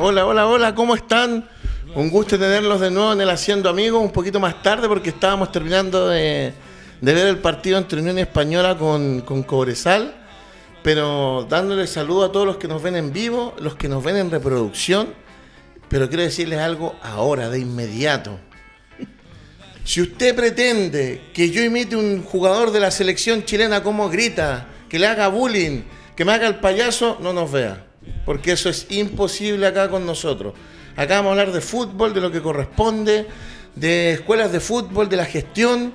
Hola, hola, hola, ¿cómo están? Un gusto tenerlos de nuevo en el Haciendo Amigos, un poquito más tarde porque estábamos terminando de, ver el partido entre Unión Española con, con Cobresal, pero dándole saludo a todos los que nos ven en vivo, los que nos ven en reproducción, pero quiero decirles algo ahora, de inmediato. Si usted pretende que yo imite un jugador de la selección chilena como grita, que le haga bullying, que me haga el payaso, no nos vea. Porque eso es imposible acá con nosotros. Acá vamos a hablar de fútbol, de lo que corresponde, de escuelas de fútbol, de la gestión,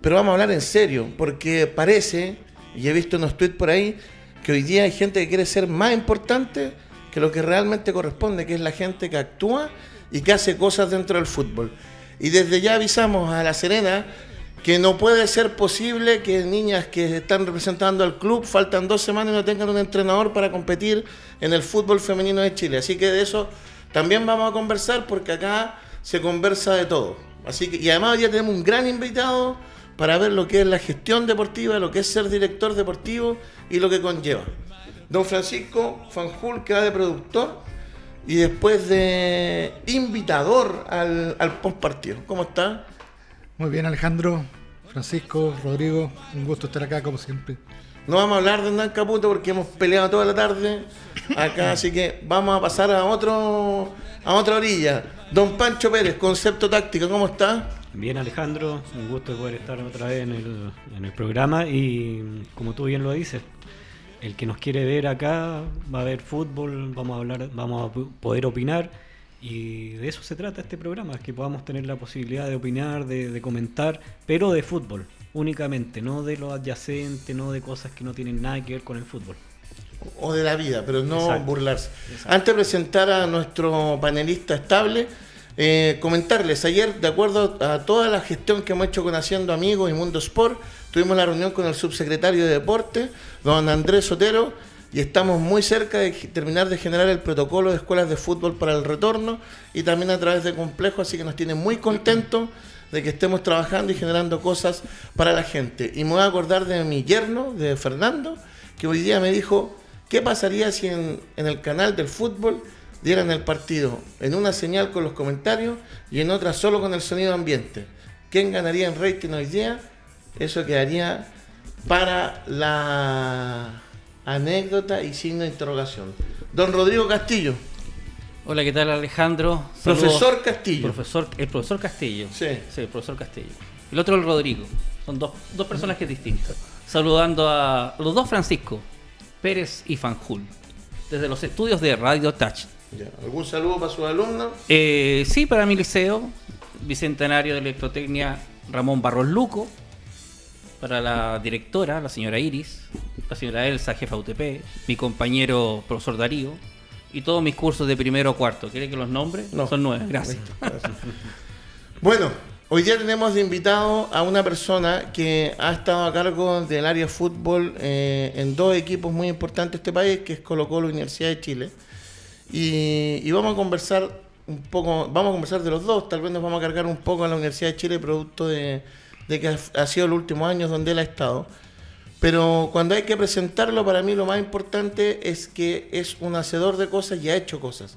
pero vamos a hablar en serio, porque parece, y he visto unos tweets por ahí, que hoy día hay gente que quiere ser más importante que lo que realmente corresponde, que es la gente que actúa y que hace cosas dentro del fútbol. Y desde ya avisamos a La Serena que no puede ser posible que niñas que están representando al club faltan dos semanas y no tengan un entrenador para competir en el fútbol femenino de Chile. Así que de eso también vamos a conversar porque acá se conversa de todo. Así que, y además ya tenemos un gran invitado para ver lo que es la gestión deportiva, lo que es ser director deportivo y lo que conlleva. Don Francisco Fanjul, que va de productor y después de invitador al, al post partido. ¿Cómo está? Muy bien, Alejandro, Francisco, Rodrigo, un gusto estar acá como siempre. No vamos a hablar de Hernán Caputo porque hemos peleado toda la tarde acá, así que vamos a pasar a otro a otra orilla. Don Pancho Pérez, concepto táctico, ¿cómo está? Bien Alejandro, un gusto poder estar otra vez en el, en el programa y como tú bien lo dices, el que nos quiere ver acá va a ver fútbol, vamos a hablar, vamos a poder opinar y de eso se trata este programa, es que podamos tener la posibilidad de opinar, de, comentar, pero de fútbol únicamente, no de lo adyacente, no de cosas que no tienen nada que ver con el fútbol. O de la vida, pero no burlarse. Antes de presentar a nuestro panelista estable, eh, comentarles, ayer, de acuerdo a toda la gestión que hemos hecho con Haciendo Amigos y Mundo Sport, tuvimos la reunión con el subsecretario de Deporte, don Andrés Sotero, y estamos muy cerca de terminar de generar el protocolo de escuelas de fútbol para el retorno y también a través de Complejo, así que nos tiene muy contentos de que estemos trabajando y generando cosas para la gente. Y me voy a acordar de mi yerno, de Fernando, que hoy día me dijo, ¿qué pasaría si en, el canal del fútbol dieran el partido en una señal con los comentarios y en otra solo con el sonido ambiente? ¿Quién ganaría en rating hoy día? Eso quedaría para la anécdota y signo de interrogación. Don Rodrigo Castillo. Hola, ¿qué tal Alejandro? Profesor Castillo. Profesor, el profesor Castillo. Sí. Sí, el profesor Castillo. El otro el Rodrigo. Son dos, dos personajes distintos. Saludando a los dos Francisco, Pérez y Fanjul, desde los estudios de Radio Touch. ¿Algún saludo para sus alumnos? Eh, sí, para mi liceo, Bicentenario de Electrotecnia Ramón Barros Luco, para la directora, la señora Iris, la señora Elsa, jefa UTP, mi compañero profesor Darío y todos mis cursos de primero o cuarto. ¿Quiere que los nombre? No. Son nueve, gracias. bueno, hoy día tenemos de invitado a una persona que ha estado a cargo del área de fútbol eh, en dos equipos muy importantes de este país, que es Colo Colo Universidad de Chile. Y, y, vamos a conversar un poco, vamos a conversar de los dos, tal vez nos vamos a cargar un poco a la Universidad de Chile producto de de que ha sido los últimos años donde él ha estado. Pero cuando hay que presentarlo, para mí lo más importante es que es un hacedor de cosas y ha hecho cosas.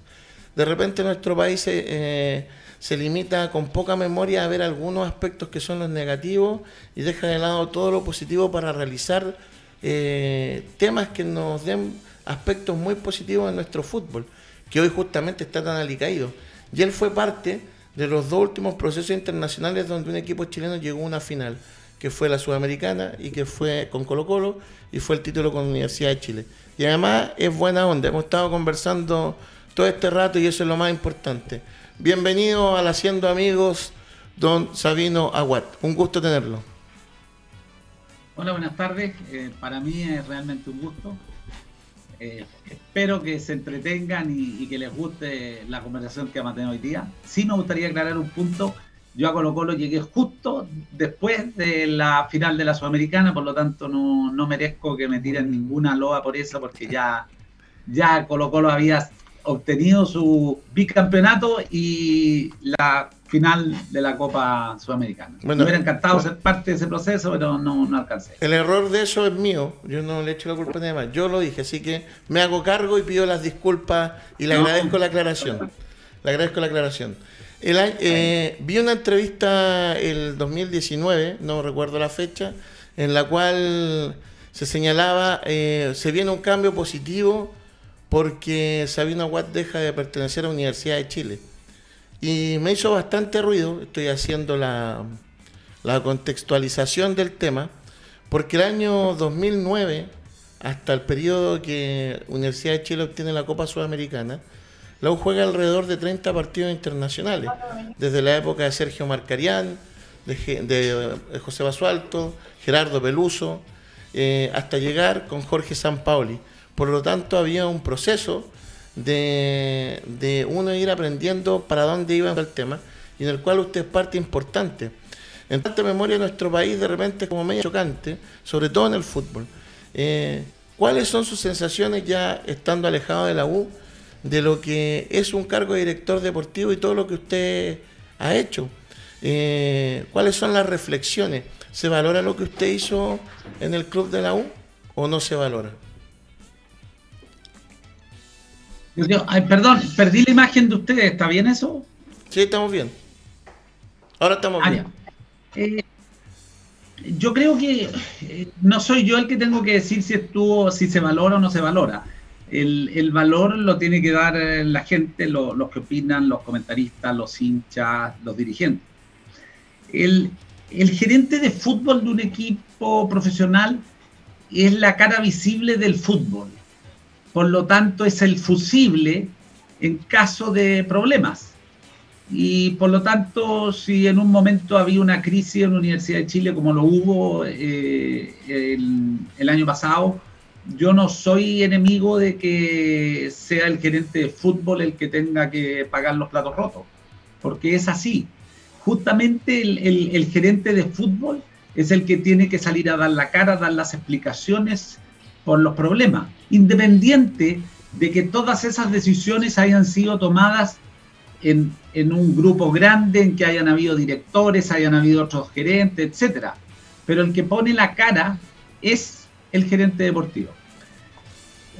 De repente nuestro país se, eh, se limita con poca memoria a ver algunos aspectos que son los negativos y deja de lado todo lo positivo para realizar eh, temas que nos den aspectos muy positivos en nuestro fútbol, que hoy justamente está tan alicaído. Y él fue parte de los dos últimos procesos internacionales donde un equipo chileno llegó a una final, que fue la Sudamericana y que fue con Colo Colo y fue el título con la Universidad de Chile. Y además es buena onda, hemos estado conversando todo este rato y eso es lo más importante. Bienvenido al Haciendo Amigos, don Sabino Aguat. Un gusto tenerlo. Hola, buenas tardes. Eh, para mí es realmente un gusto. Eh, espero que se entretengan y, que les guste la conversación que vamos a tener hoy día. Sí me gustaría aclarar un punto. Yo a Colo Colo llegué justo después de la final de la Sudamericana, por lo tanto no, no merezco que me tiren ninguna loa por eso, porque ya, ya Colo Colo había obtenido su bicampeonato y la final de la Copa Sudamericana. me hubiera encantado ser parte de ese proceso, pero no, no alcancé. El error de eso es mío, yo no le echo la culpa a nadie más, yo lo dije, así que me hago cargo y pido las disculpas y le agradezco la aclaración. Le agradezco la aclaración. El, eh, vi una entrevista el 2019, no recuerdo la fecha, en la cual se señalaba, eh, se viene un cambio positivo porque Sabina Watt deja de pertenecer a la Universidad de Chile. Y me hizo bastante ruido, estoy haciendo la, contextualización del tema, porque el año 2009, hasta el periodo que Universidad de Chile obtiene la Copa Sudamericana, la U juega alrededor de 30 partidos internacionales, desde la época de Sergio Marcarián, de, José Basualto, Gerardo Peluso, eh, hasta llegar con Jorge Sampaoli. Por lo tanto, había un proceso de, uno ir aprendiendo para dónde iba el tema y en el cual usted es parte importante. En tanta memoria nuestro país de repente es como medio chocante, sobre todo en el fútbol. Eh, ¿Cuáles son sus sensaciones ya estando alejado de la U de lo que es un cargo de director deportivo y todo lo que usted ha hecho? Eh, ¿Cuáles son las reflexiones? ¿Se valora lo que usted hizo en el club de la U o no se valora? perdón, perdí la imagen de ustedes, ¿está bien eso? Sí, estamos bien. Ahora estamos ah, bien. Eh, yo creo que eh, no soy yo el que tengo que decir si estuvo, si se valora o no se valora. El, valor lo tiene que dar eh, la gente, los que opinan, los comentaristas, los hinchas, los dirigentes. El, el gerente de fútbol de un equipo profesional es la cara visible del fútbol por lo tanto es el fusible en caso de problemas. Y por lo tanto, si en un momento había una crisis en la Universidad de Chile, como lo hubo eh, el, año pasado, yo no soy enemigo de que sea el gerente de fútbol el que tenga que pagar los platos rotos, porque es así. Justamente el, gerente de fútbol es el que tiene que salir a dar la cara, dar las explicaciones por los problemas, independiente de que todas esas decisiones hayan sido tomadas en, un grupo grande, en que hayan habido directores, hayan habido otros gerentes, etcétera. Pero el que pone la cara es el gerente deportivo.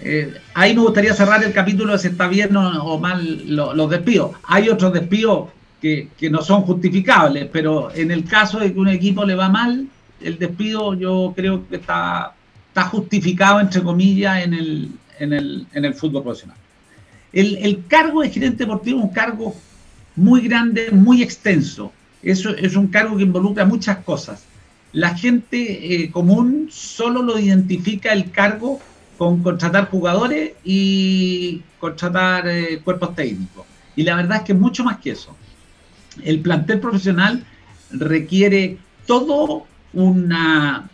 Eh, ahí me gustaría cerrar el capítulo de si está bien o, mal los despidos. Hay otros despidos que, que, no son justificables, pero en el caso de que un equipo le va mal, el despido yo creo que está está justificado, entre comillas, en el, en el, en el fútbol profesional. El, el, cargo de gerente deportivo es un cargo muy grande, muy extenso. Eso es un cargo que involucra muchas cosas. La gente eh, común solo lo identifica el cargo con contratar jugadores y contratar eh, cuerpos técnicos. Y la verdad es que es mucho más que eso. El plantel profesional requiere todo una,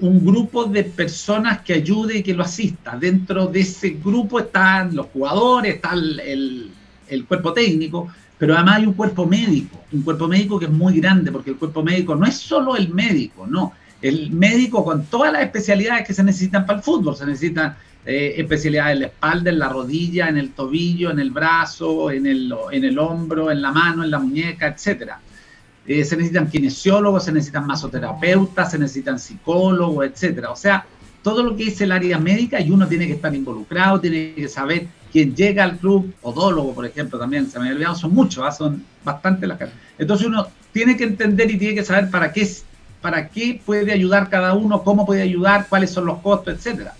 un grupo de personas que ayude y que lo asista. Dentro de ese grupo están los jugadores, está el, cuerpo técnico, pero además hay un cuerpo médico, un cuerpo médico que es muy grande, porque el cuerpo médico no es solo el médico, no. El médico con todas las especialidades que se necesitan para el fútbol, se necesitan eh, especialidades en la espalda, en la rodilla, en el tobillo, en el brazo, en el, en el hombro, en la mano, en la muñeca, etcétera. Eh, se necesitan kinesiólogos, se necesitan masoterapeutas, se necesitan psicólogos, etcétera. O sea, todo lo que es el área médica y uno tiene que estar involucrado, tiene que saber quién llega al club, odólogo, por ejemplo, también, se me ha olvidado, son muchos, ¿ah? son bastante las caras. Entonces uno tiene que entender y tiene que saber para qué, para qué puede ayudar cada uno, cómo puede ayudar, cuáles son los costos, etcétera.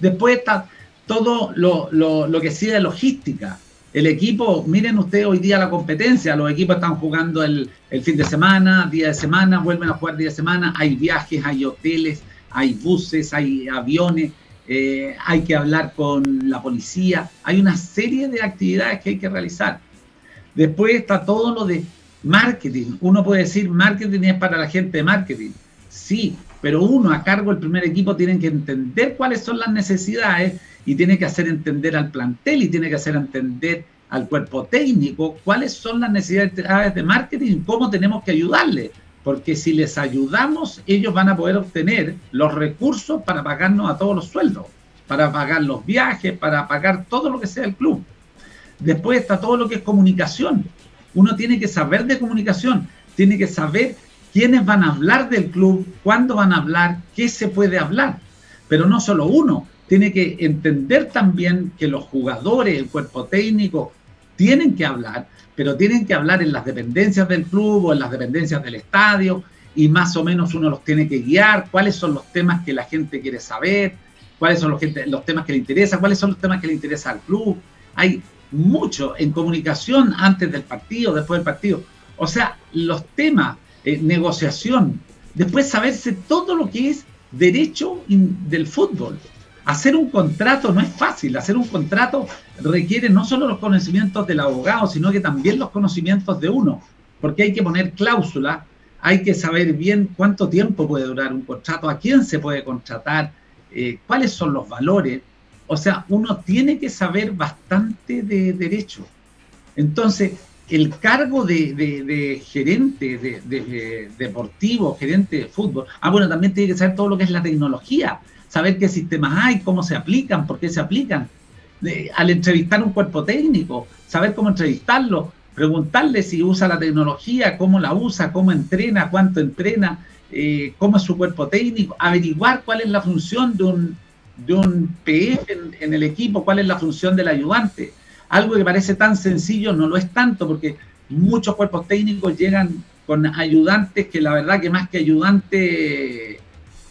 Después está todo lo, que sigue de logística. El equipo, miren ustedes hoy día la competencia, los equipos están jugando el, fin de semana, día de semana, vuelven a jugar día de semana, hay viajes, hay hoteles, hay buses, hay aviones, eh, hay que hablar con la policía, hay una serie de actividades que hay que realizar. Después está todo lo de marketing. Uno puede decir, marketing es para la gente de marketing. Sí, pero uno a cargo del primer equipo tiene que entender cuáles son las necesidades y tiene que hacer entender al plantel y tiene que hacer entender al cuerpo técnico cuáles son las necesidades de marketing y cómo tenemos que ayudarles. Porque si les ayudamos, ellos van a poder obtener los recursos para pagarnos a todos los sueldos, para pagar los viajes, para pagar todo lo que sea el club. Después está todo lo que es comunicación. Uno tiene que saber de comunicación, tiene que saber quiénes van a hablar del club, cuándo van a hablar, qué se puede hablar. Pero no solo uno, tiene que entender también que los jugadores, el cuerpo técnico, tienen que hablar, pero tienen que hablar en las dependencias del club o en las dependencias del estadio y más o menos uno los tiene que guiar, cuáles son los temas que la gente quiere saber, cuáles son los, temas que le interesan, cuáles son los temas que le interesa al club. Hay mucho en comunicación antes del partido, después del partido. O sea, los temas eh, negociación, después saberse todo lo que es derecho del fútbol. Hacer un contrato no es fácil, hacer un contrato requiere no solo los conocimientos del abogado, sino que también los conocimientos de uno, porque hay que poner cláusulas, hay que saber bien cuánto tiempo puede durar un contrato, a quién se puede contratar, eh, cuáles son los valores. O sea, uno tiene que saber bastante de derecho. Entonces, el cargo de, gerente de, deportivo, gerente de fútbol, ah, bueno, también tiene que saber todo lo que es la tecnología, saber qué sistemas hay, cómo se aplican, por qué se aplican. al entrevistar un cuerpo técnico, saber cómo entrevistarlo, preguntarle si usa la tecnología, cómo la usa, cómo entrena, cuánto entrena, eh, cómo es su cuerpo técnico, averiguar cuál es la función de un, de un PF en el equipo, cuál es la función del ayudante algo que parece tan sencillo no lo es tanto porque muchos cuerpos técnicos llegan con ayudantes que la verdad que más que ayudante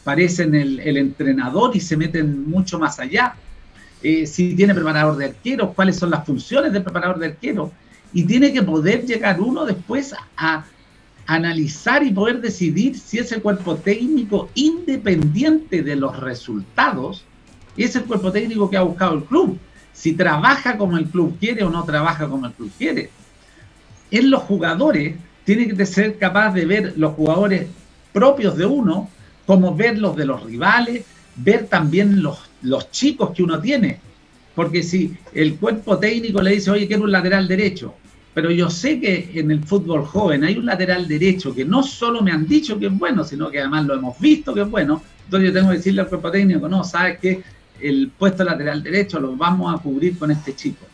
parecen el, entrenador y se meten mucho más allá. Eh, si tiene preparador de arqueros, cuáles son las funciones del preparador de arqueros. Y tiene que poder llegar uno después a analizar y poder decidir si ese cuerpo técnico independiente de los resultados es el cuerpo técnico que ha buscado el club si trabaja como el club quiere o no trabaja como el club quiere. En los jugadores tiene que ser capaz de ver los jugadores propios de uno, como ver los de los rivales, ver también los, los chicos que uno tiene. Porque si el cuerpo técnico le dice, oye, quiero un lateral derecho, pero yo sé que en el fútbol joven hay un lateral derecho que no solo me han dicho que es bueno, sino que además lo hemos visto que es bueno, entonces yo tengo que decirle al cuerpo técnico, no, sabes que el puesto lateral derecho lo vamos a cubrir con este chico.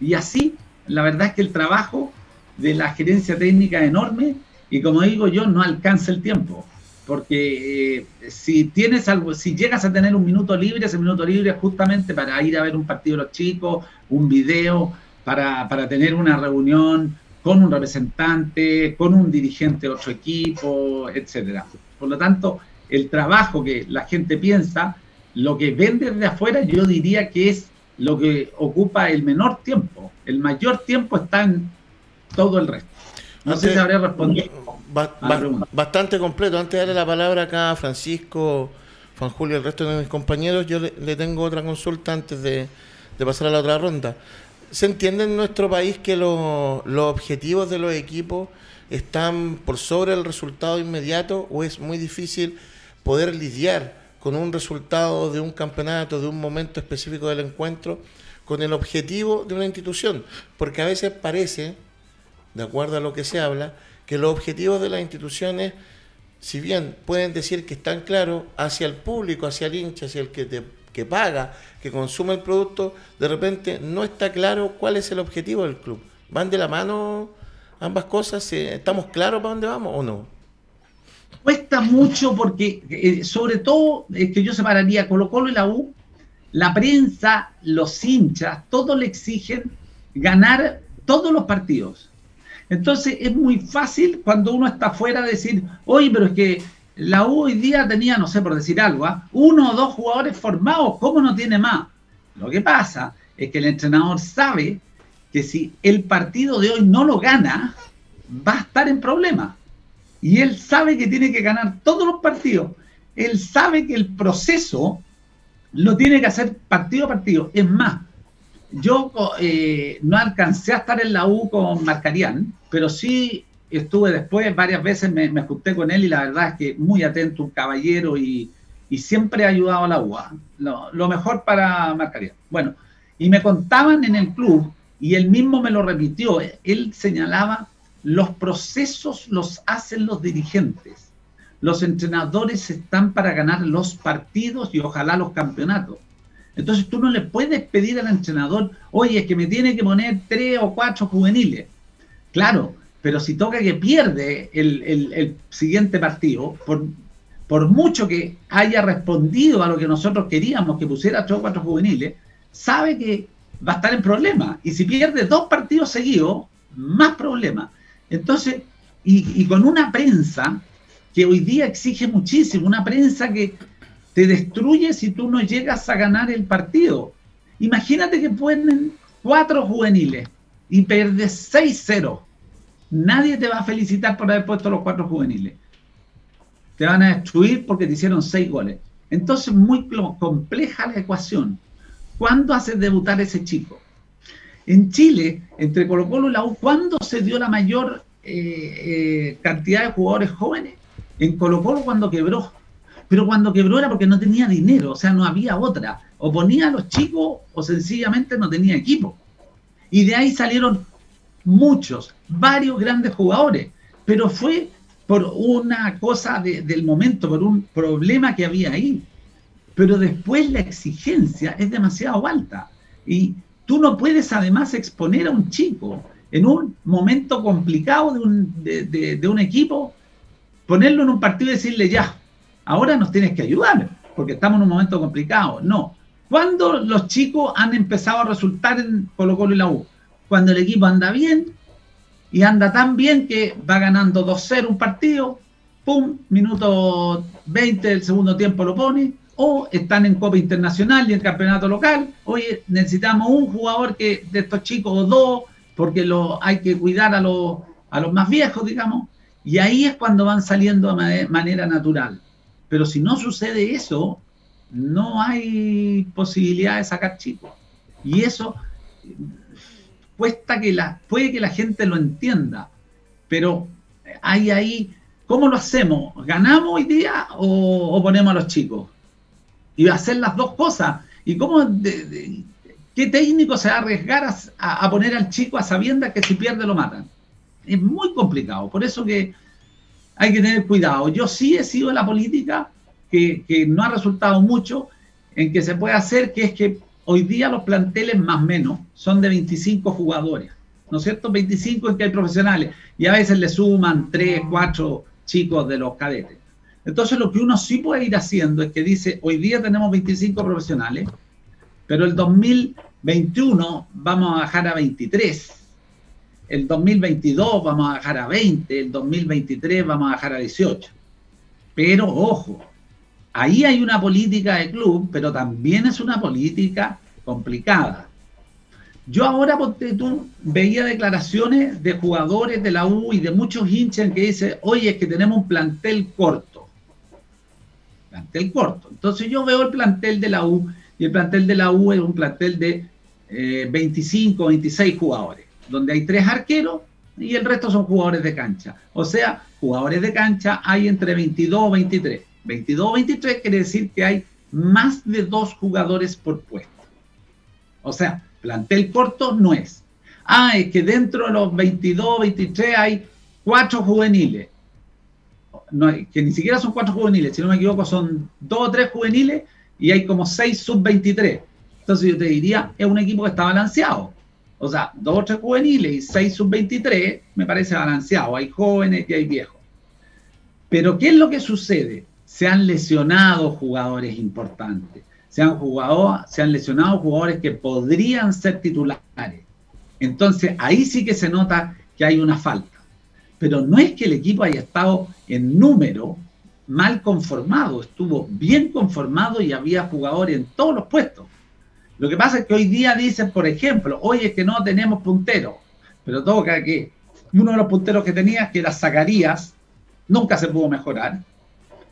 Y así, la verdad es que el trabajo de la gerencia técnica es enorme y como digo yo, no alcanza el tiempo. Porque eh, si tienes algo, si llegas a tener un minuto libre, ese minuto libre es justamente para ir a ver un partido de los chicos, un video, para, para tener una reunión con un representante, con un dirigente de otro equipo, etcétera. Por lo tanto, el trabajo que la gente piensa lo que ven desde afuera yo diría que es lo que ocupa el menor tiempo. El mayor tiempo está en todo el resto. No sé si habría respondido. Bastante completo. Antes de darle la palabra acá a Francisco, Juan Julio y el resto de mis compañeros, yo le, tengo otra consulta antes de, pasar a la otra ronda. ¿Se entiende en nuestro país que los objetivos de los equipos están por sobre el resultado inmediato o es muy difícil poder lidiar con un resultado de un campeonato, de un momento específico del encuentro, con el objetivo de una institución. Porque a veces parece, de acuerdo a lo que se habla, que los objetivos de las instituciones, si bien pueden decir que están claros hacia el público, hacia el hincha, hacia el que, te, que paga, que consume el producto, de repente no está claro cuál es el objetivo del club. ¿Van de la mano ambas cosas? ¿Estamos claros para dónde vamos o no? Cuesta mucho porque, eh, sobre todo, es que yo separaría Colo Colo y la U, la prensa, los hinchas, todos le exigen ganar todos los partidos. Entonces es muy fácil cuando uno está afuera decir, oye, pero es que la U hoy día tenía, no sé por decir algo, ¿ah? uno o dos jugadores formados, ¿cómo no tiene más? Lo que pasa es que el entrenador sabe que si el partido de hoy no lo gana, va a estar en problemas. Y él sabe que tiene que ganar todos los partidos. Él sabe que el proceso lo tiene que hacer partido a partido. Es más, yo eh, no alcancé a estar en la U con Marcarián, pero sí estuve después, varias veces me, me junté con él y la verdad es que muy atento, un caballero y, siempre ha ayudado a la U. ¿ah? Lo, mejor para Marcarián. Bueno, y me contaban en el club y él mismo me lo repitió. Él señalaba los procesos los hacen los dirigentes. Los entrenadores están para ganar los partidos y ojalá los campeonatos. Entonces tú no le puedes pedir al entrenador, oye, es que me tiene que poner tres o cuatro juveniles. Claro, pero si toca que pierde el, siguiente partido, por, por mucho que haya respondido a lo que nosotros queríamos, que pusiera tres o cuatro juveniles, sabe que va a estar en problemas. Y si pierde dos partidos seguidos, más problemas. Entonces, y, con una prensa que hoy día exige muchísimo, una prensa que te destruye si tú no llegas a ganar el partido. Imagínate que ponen cuatro juveniles y pierdes 6-0. Nadie te va a felicitar por haber puesto los cuatro juveniles. Te van a destruir porque te hicieron seis goles. Entonces, muy compleja la ecuación. ¿Cuándo haces debutar ese chico? En Chile, entre Colo Colo y la U, ¿cuándo se dio la mayor eh, eh, cantidad de jugadores jóvenes? En Colo Colo cuando quebró. Pero cuando quebró era porque no tenía dinero, o sea, no había otra. O ponía a los chicos o sencillamente no tenía equipo. Y de ahí salieron muchos, varios grandes jugadores. Pero fue por una cosa del momento, por un problema que había ahí pero después la exigencia es demasiado alta. Y tú no puedes además exponer a un chico en un momento complicado de un, equipo, ponerlo en un partido y decirle ya, ahora nos tienes que ayudar, porque estamos en un momento complicado. No. ¿Cuándo los chicos han empezado a resultar en Colo Colo y la U? Cuando el equipo anda bien y anda tan bien que va ganando 2-0 un partido, pum, minuto 20 del segundo tiempo lo pone, o están en Copa Internacional y en campeonato local. Oye, necesitamos un jugador que de estos chicos o dos, porque lo, hay que cuidar a los, a los más viejos, digamos. Y ahí es cuando van saliendo de manera natural. Pero si no sucede eso, no hay posibilidad de sacar chicos. Y eso cuesta que la, puede que la gente lo entienda, pero hay ahí, ¿cómo lo hacemos? ¿Ganamos hoy día o, ponemos a los chicos? y hacer las dos cosas. ¿Y cómo, qué técnico se va a arriesgar a, poner al chico a sabiendas que si pierde lo matan? Es muy complicado, por eso que hay que tener cuidado. Yo sí he sido la política que, no ha resultado mucho en que se puede hacer, que es que hoy día los planteles más o menos son de 25 jugadores, ¿no es cierto? 25 en que hay profesionales y a veces le suman 3, 4 chicos de los cadetes. Entonces lo que uno sí puede ir haciendo es que dice, hoy día tenemos 25 profesionales, pero el 2021 vamos a bajar a 23, el 2022 vamos a bajar a 20, el 2023 vamos a bajar a 18. Pero ojo, ahí hay una política de club, pero también es una política complicada. Yo ahora, tú, veía declaraciones de jugadores de la U y de muchos hinchas que dicen, oye, es que tenemos un plantel corto plantel corto. Entonces yo veo el plantel de la U y el plantel de la U es un plantel de 25, eh, 26 jugadores, donde hay tres arqueros y el resto son jugadores de cancha. O sea, jugadores de cancha hay entre 22 o 23. 22 o 23 quiere decir que hay más de dos jugadores por puesto. O sea, plantel corto no es. Ah, es que dentro de los 22 o 23 hay cuatro juveniles que ni siquiera son cuatro juveniles, si no me equivoco, son dos o tres juveniles y hay como seis sub-23. Entonces yo te diría, es un equipo que está balanceado. O sea, dos o tres juveniles y seis sub-23 me parece balanceado. Hay jóvenes y hay viejos. Pero ¿qué es lo que sucede? Se han lesionado jugadores importantes. Se han, se han lesionado jugadores que podrían ser titulares. Entonces ahí sí que se nota que hay una falta pero no es que el equipo haya estado en número mal conformado, estuvo bien conformado y había jugadores en todos los puestos. Lo que pasa es que hoy día dicen, por ejemplo, hoy es que no tenemos punteros, pero toca que uno de los punteros que tenía, que era Zacarías, nunca se pudo mejorar,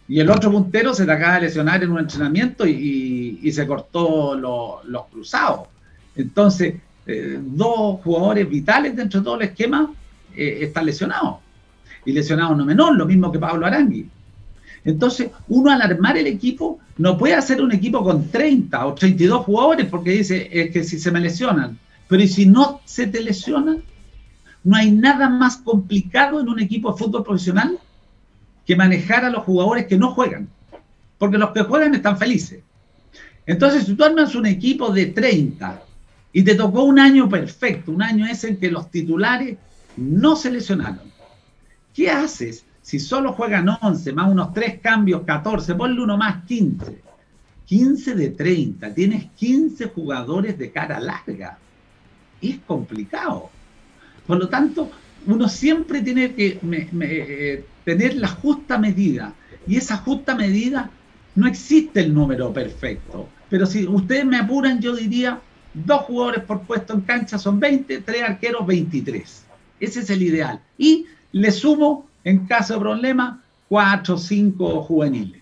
y el otro puntero se te acaba de lesionar en un entrenamiento y, se cortó los cruzados. Entonces, eh, dos jugadores vitales dentro de todo el esquema eh, está lesionado. Y lesionado no menor, lo mismo que Pablo Arangui. Entonces, uno al armar el equipo no puede hacer un equipo con 30 o 32 jugadores porque dice, es que si se me lesionan. Pero ¿y si no se te lesionan? No hay nada más complicado en un equipo de fútbol profesional que manejar a los jugadores que no juegan. Porque los que juegan están felices. Entonces, si tú armas un equipo de 30 y te tocó un año perfecto, un año ese en que los titulares no se lesionaron. ¿Qué haces si solo juegan 11 más unos 3 cambios, 14? Ponle uno más 15. 15 de 30. Tienes 15 jugadores de cara larga. Es complicado. Por lo tanto, uno siempre tiene que eh, tener la justa medida. Y esa justa medida no existe el número perfecto. Pero si ustedes me apuran, yo diría dos jugadores por puesto en cancha son 20, tres arqueros 23. Ese es el ideal. Y le sumo, en caso de problema, cuatro o cinco juveniles.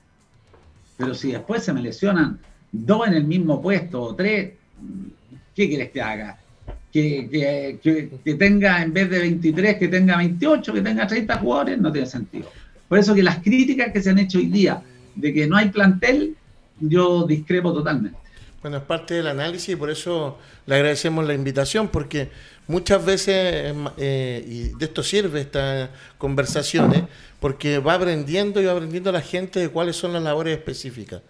Pero si después se me lesionan dos en el mismo puesto o tres, ¿qué quieres que haga? Que, que, tenga, en vez de 23, que tenga 28, que tenga 30 jugadores, no tiene sentido. Por eso que las críticas que se han hecho hoy día de que no hay plantel, yo discrepo totalmente. Bueno, es parte del análisis y por eso le agradecemos la invitación, porque muchas veces, eh, y de esto sirve esta conversaciones, porque va aprendiendo y va aprendiendo la gente de cuáles son las labores específicas.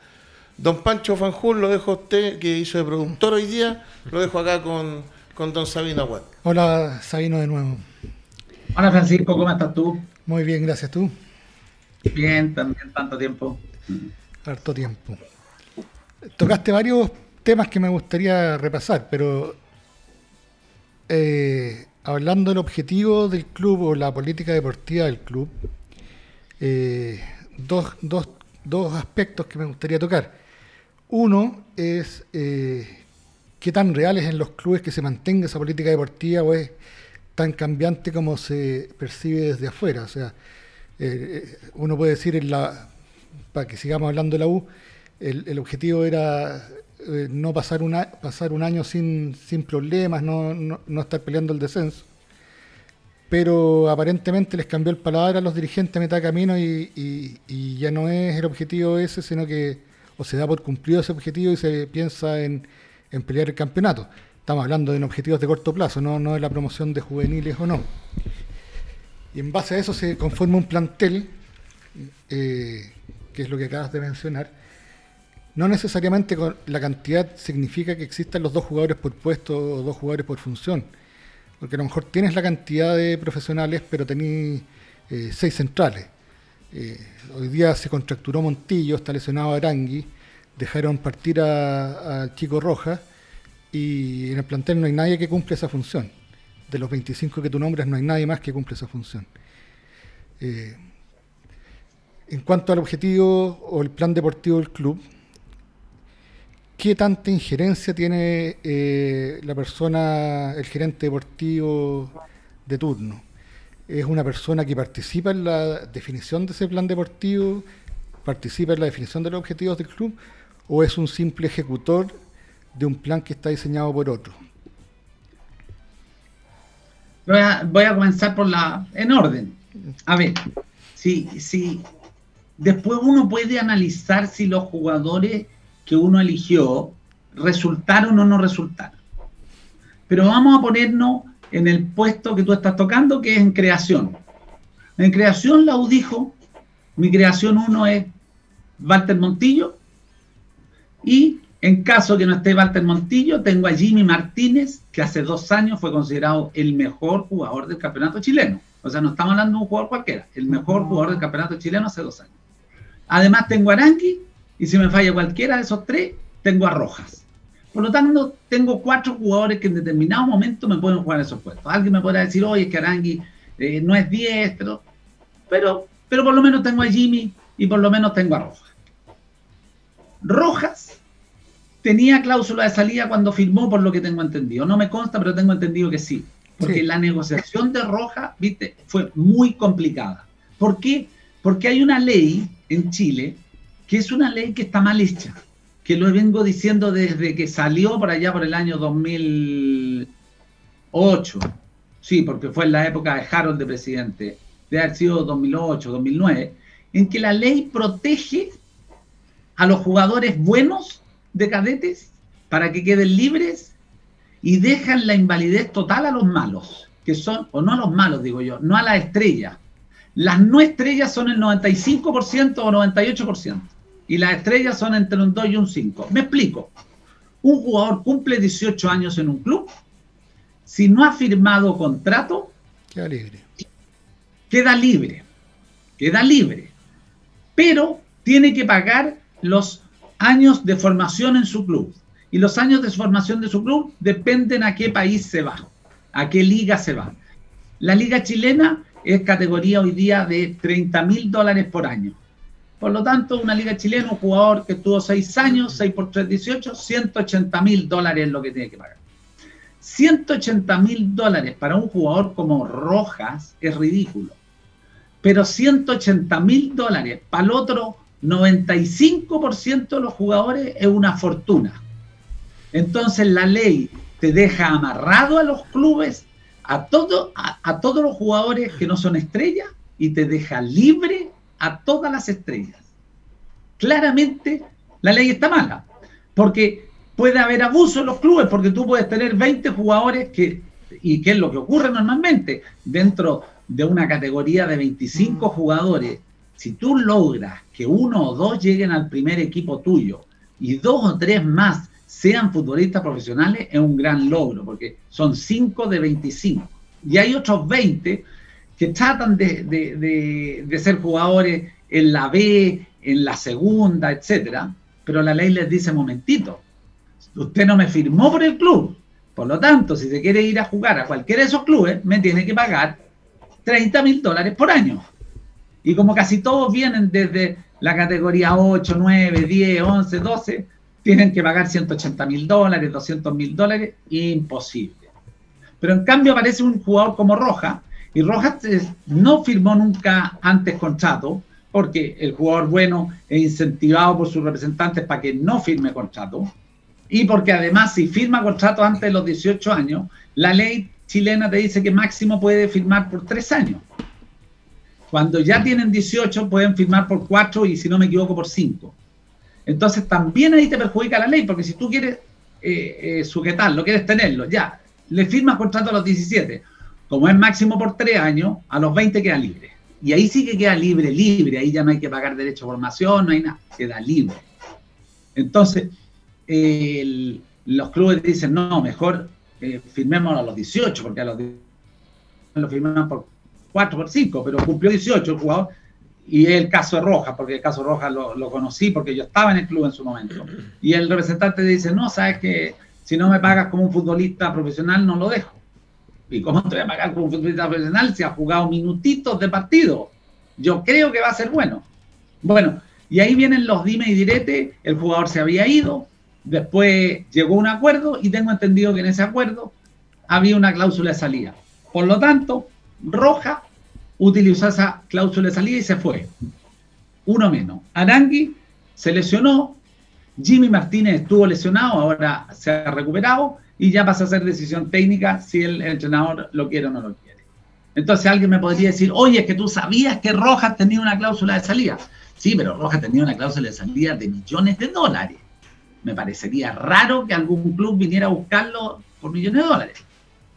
Don Pancho Fanjul, lo dejo a usted, que hizo de productor hoy día, lo dejo acá con, con don Sabino Aguad. Hola, Sabino de nuevo. Hola, Francisco, ¿cómo estás tú? Muy bien, gracias. ¿Tú? Bien, también tanto tiempo. Harto tiempo. Tocaste varios temas que me gustaría repasar, pero eh, hablando del objetivo del club o la política deportiva del club, eh, dos, dos, dos, aspectos que me gustaría tocar. Uno es eh, qué tan real es en los clubes que se mantenga esa política deportiva o es tan cambiante como se percibe desde afuera. O sea, uno puede decir en la para que sigamos hablando de la U, el, objetivo era eh, no pasar, una, pasar un año sin, sin problemas, no, no, estar peleando el descenso. Pero aparentemente les cambió el paladar a los dirigentes a mitad camino y, y, ya no es el objetivo ese, sino que o se da por cumplido ese objetivo y se piensa en, en pelear el campeonato. Estamos hablando de objetivos de corto plazo, no, no de la promoción de juveniles o no. Y en base a eso se conforma un plantel eh, que es lo que acabas de mencionar, no necesariamente la cantidad significa que existan los dos jugadores por puesto o dos jugadores por función. Porque a lo mejor tienes la cantidad de profesionales, pero tenés eh, seis centrales. Eh, hoy día se contracturó Montillo, está lesionado Arangui, dejaron partir a, Chico Roja y en el plantel no hay nadie que cumple esa función. De los 25 que tú nombres no hay nadie más que cumple esa función. Eh, en cuanto al objetivo o el plan deportivo del club, ¿qué tanta injerencia tiene eh, la persona, el gerente deportivo de turno? ¿Es una persona que participa en la definición de ese plan deportivo, participa en la definición de los objetivos del club, o es un simple ejecutor de un plan que está diseñado por otro? Voy a, comenzar por la en orden. A ver, si, si Después uno puede analizar si los jugadores que uno eligió resultaron o no resultaron. Pero vamos a ponernos en el puesto que tú estás tocando, que es en creación. En creación, la U dijo, mi creación uno es Walter Montillo, y en caso que no esté Walter Montillo, tengo a Jimmy Martínez, que hace dos años fue considerado el mejor jugador del campeonato chileno. O sea, no estamos hablando de un jugador cualquiera, el mejor jugador del campeonato chileno hace dos años. Además tengo a Arangui y si me falla cualquiera de esos tres, tengo a Rojas. Por lo tanto, tengo cuatro jugadores que en determinado momento me pueden jugar esos puestos. Alguien me podrá decir, oye, es que Arangui eh, no es 10, pero, pero, pero por lo menos tengo a Jimmy y por lo menos tengo a Rojas. Rojas tenía cláusula de salida cuando firmó, por lo que tengo entendido. No me consta, pero tengo entendido que sí. Porque la negociación de Rojas, viste, fue muy complicada. ¿Por qué? Porque hay una ley en Chile que es una ley que está mal hecha, que lo vengo diciendo desde que salió por allá por el año 2008. Sí, porque fue en la época de Harold de presidente, de haber sido 2008, 2009, en que la ley protege a los jugadores buenos de cadetes para que queden libres y dejan la invalidez total a los malos, que son, o no a los malos, digo yo, no a la estrella, las no estrellas son el 95% o 98%. Y las estrellas son entre un 2 y un 5. Me explico. Un jugador cumple 18 años en un club. Si no ha firmado contrato, Queda libre. Queda libre. Queda libre. Pero tiene que pagar los años de formación en su club. Y los años de formación de su club dependen a qué país se va, a qué liga se va. La liga chilena es categoría hoy día de 30 mil dólares por año. Por lo tanto, una liga chilena, un jugador que estuvo 6 años, 6 por 3, 18, 180 mil dólares es lo que tiene que pagar. 180 mil dólares para un jugador como Rojas es ridículo. Pero 180 mil dólares para el otro 95% de los jugadores es una fortuna. Entonces la ley te deja amarrado a los clubes, a, todo, a, todos los jugadores que no son estrellas y te deja libre a todas las estrellas. Claramente la ley está mala, porque puede haber abuso en los clubes, porque tú puedes tener 20 jugadores que, y qué es lo que ocurre normalmente, dentro de una categoría de 25 jugadores, si tú logras que uno o dos lleguen al primer equipo tuyo y dos o tres más sean futbolistas profesionales, es un gran logro, porque son 5 de 25. Y hay otros 20 que tratan de, ser jugadores en la B, en la segunda, etcétera, pero la ley les dice, momentito, usted no me firmó por el club, por lo tanto, si se quiere ir a jugar a cualquiera de esos clubes, me tiene que pagar 30 mil dólares por año. Y como casi todos vienen desde la categoría 8, 9, 10, 11, 12, tienen que pagar 180 mil dólares, 200 mil dólares, imposible. Pero en cambio aparece un jugador como Rojas, y Rojas eh, no firmó nunca antes contrato, porque el jugador bueno es incentivado por sus representantes para que no firme contrato, y porque además si firma contrato antes de los 18 años, la ley chilena te dice que máximo puede firmar por tres años. Cuando ya tienen 18 pueden firmar por cuatro y si no me equivoco por cinco. Entonces también ahí te perjudica la ley, porque si tú quieres eh, eh, sujetarlo, quieres tenerlo, ya, le firmas contrato a los 17. Como es máximo por tres años, a los 20 queda libre. Y ahí sí que queda libre, libre, ahí ya no hay que pagar derecho a formación, no hay nada, queda libre. Entonces, los clubes dicen, no, mejor eh, firmemos a los 18, porque a los 18 lo firman por 4, por 5, pero cumplió 18 el jugador, y el caso de Rojas, porque el caso de Rojas lo, conocí porque yo estaba en el club en su momento. Y el representante dice, no, sabes que si no me pagas como un futbolista profesional, no lo dejo. ¿Y cómo te voy a pagar como un futbolista profesional si ha jugado minutitos de partido? Yo creo que va a ser bueno. Bueno, y ahí vienen los dime y direte, el jugador se había ido, después llegó un acuerdo y tengo entendido que en ese acuerdo había una cláusula de salida. Por lo tanto, Roja utilizó esa cláusula de salida y se fue. Uno menos. Arangui se lesionó, Jimmy Martínez estuvo lesionado, ahora se ha recuperado y ya pasa a ser decisión técnica si el, entrenador lo quiere o no lo quiere. Entonces alguien me podría decir, oye, es que tú sabías que Rojas tenía una cláusula de salida. Sí, pero Rojas tenía una cláusula de salida de millones de dólares. Me parecería raro que algún club viniera a buscarlo por millones de dólares.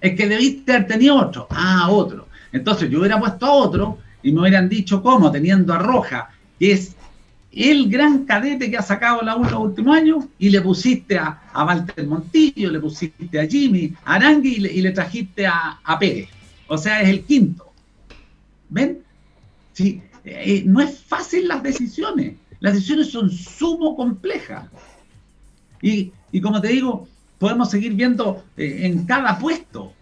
Es que debiste haber tenido otro. Ah, otro. Entonces yo hubiera puesto a otro y me hubieran dicho cómo, teniendo a Roja, que es el gran cadete que ha sacado la U los últimos años, y le pusiste a, a Walter Montillo, le pusiste a Jimmy, a Arangui y le, trajiste a, a, Pérez. O sea, es el quinto. ¿Ven? Sí, eh, no es fácil las decisiones. Las decisiones son sumo complejas. Y, y como te digo, podemos seguir viendo eh, en cada puesto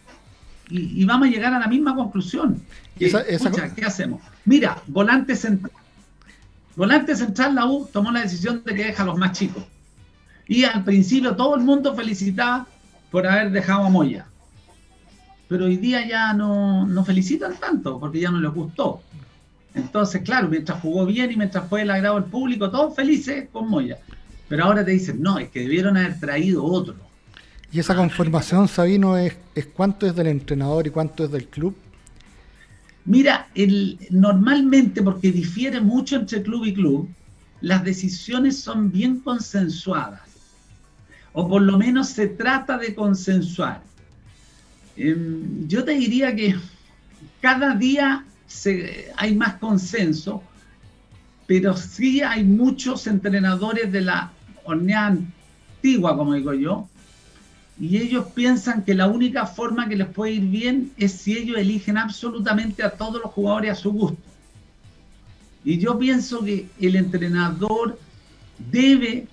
y, vamos a llegar a la misma conclusión. ¿Qué hacemos? Mira, volante central. Volante central, la U tomó la decisión de que deja a los más chicos. Y al principio todo el mundo felicitaba por haber dejado a Moya. Pero hoy día ya no, no felicitan tanto porque ya no les gustó. Entonces, claro, mientras jugó bien y mientras fue el agrado del público, todos felices con Moya. Pero ahora te dicen, no, es que debieron haber traído otro. ¿Y esa conformación, Sabino, es, es cuánto es del entrenador y cuánto es del club? Mira, normalmente, porque difiere mucho entre club y club, las decisiones son bien consensuadas. O por lo menos se trata de consensuar. Em, yo te diría que cada día hay más consenso, pero sí hay muchos entrenadores de la horneada antigua, como digo yo, y ellos piensan que la única forma que les puede ir bien es si ellos eligen absolutamente a todos los jugadores a su gusto. Y yo pienso que el entrenador debe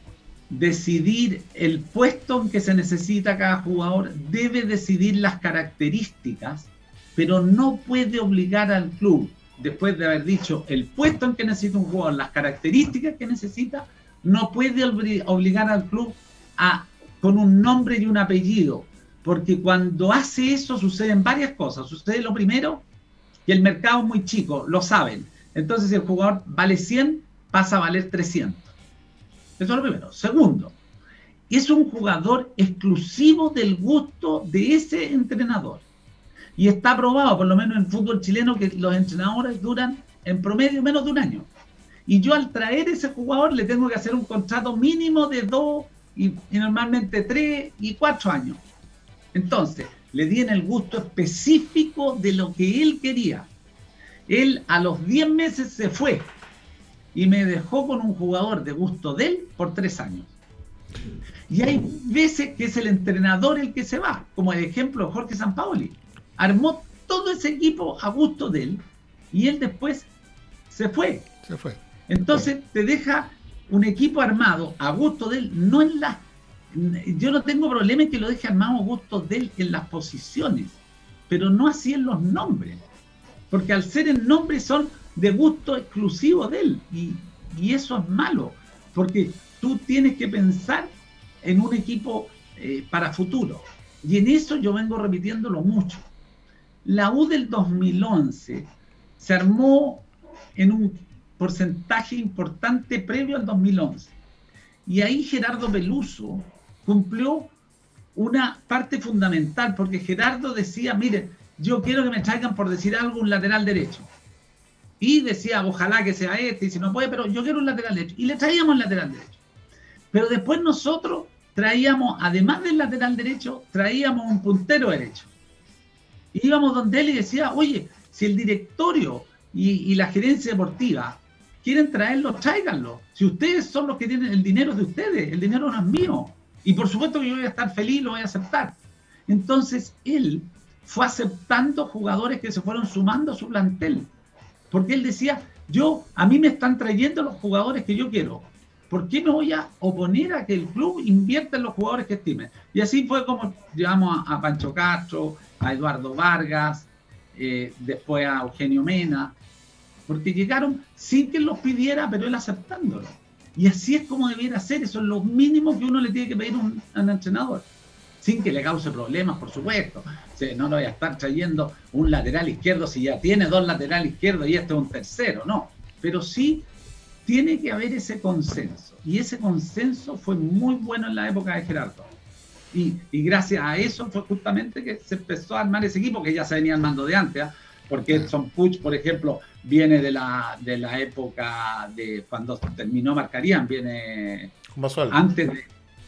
decidir el puesto en que se necesita cada jugador, debe decidir las características, pero no puede obligar al club, después de haber dicho el puesto en que necesita un jugador, las características que necesita, no puede obligar al club a con un nombre y un apellido, porque cuando hace eso suceden varias cosas. Sucede lo primero, que el mercado es muy chico, lo saben. Entonces si el jugador vale 100, pasa a valer 300. Eso es lo primero. Segundo, es un jugador exclusivo del gusto de ese entrenador. Y está probado, por lo menos en fútbol chileno, que los entrenadores duran en promedio menos de un año. Y yo al traer ese jugador le tengo que hacer un contrato mínimo de dos y, normalmente tres y cuatro años. Entonces, le di en el gusto específico de lo que él quería. Él a los 10 meses se fue y me dejó con un jugador de gusto de él por tres años. Y hay veces que es el entrenador el que se va, como el ejemplo Jorge Sampaoli. Armó todo ese equipo a gusto de él y él después se fue. Se fue. Entonces te deja un equipo armado a gusto de él, no en las... Yo no tengo problema en que lo deje armado a gusto de él en las posiciones, pero no así en los nombres. Porque al ser en nombres son de gusto exclusivo de él. Y, eso es malo, porque tú tienes que pensar en un equipo eh, para futuro. Y en eso yo vengo repitiéndolo mucho. La U del 2011 se armó en un porcentaje importante previo al 2011. Y ahí Gerardo Peluso cumplió una parte fundamental, porque Gerardo decía, mire, yo quiero que me traigan, por decir algo, un lateral derecho. Y decía, ojalá que sea este, y si no puede, pero yo quiero un lateral derecho. Y le traíamos el lateral derecho. Pero después nosotros traíamos, además del lateral derecho, traíamos un puntero derecho. Íbamos donde él y decía, oye, si el directorio y la gerencia deportiva quieren traerlo, tráiganlo. Si ustedes son los que tienen el dinero de ustedes, el dinero no es mío. Y por supuesto que yo voy a estar feliz, lo voy a aceptar. Entonces él fue aceptando jugadores que se fueron sumando a su plantel. Porque él decía, yo, a mí me están trayendo los jugadores que yo quiero. ¿Por qué me voy a oponer a que el club invierta en los jugadores que estimen? Y así fue como llevamos a, Pancho Castro, a Eduardo Vargas, eh, después a Eugenio Mena, porque llegaron sin que él los pidiera, pero él aceptándolo. Y así es como debiera ser, eso es lo mínimo que uno le tiene que pedir a un, entrenador, sin que le cause problemas, por supuesto. no lo voy a estar trayendo un lateral izquierdo si ya tiene dos laterales izquierdos y este es un tercero, no. Pero sí tiene que haber ese consenso. Y ese consenso fue muy bueno en la época de Gerardo. Y, gracias a eso fue justamente que se empezó a armar ese equipo que ya se venía armando de antes. ¿ah? porque Edson Puch, por ejemplo, viene de la, de la época de cuando terminó Marcarían, viene antes de,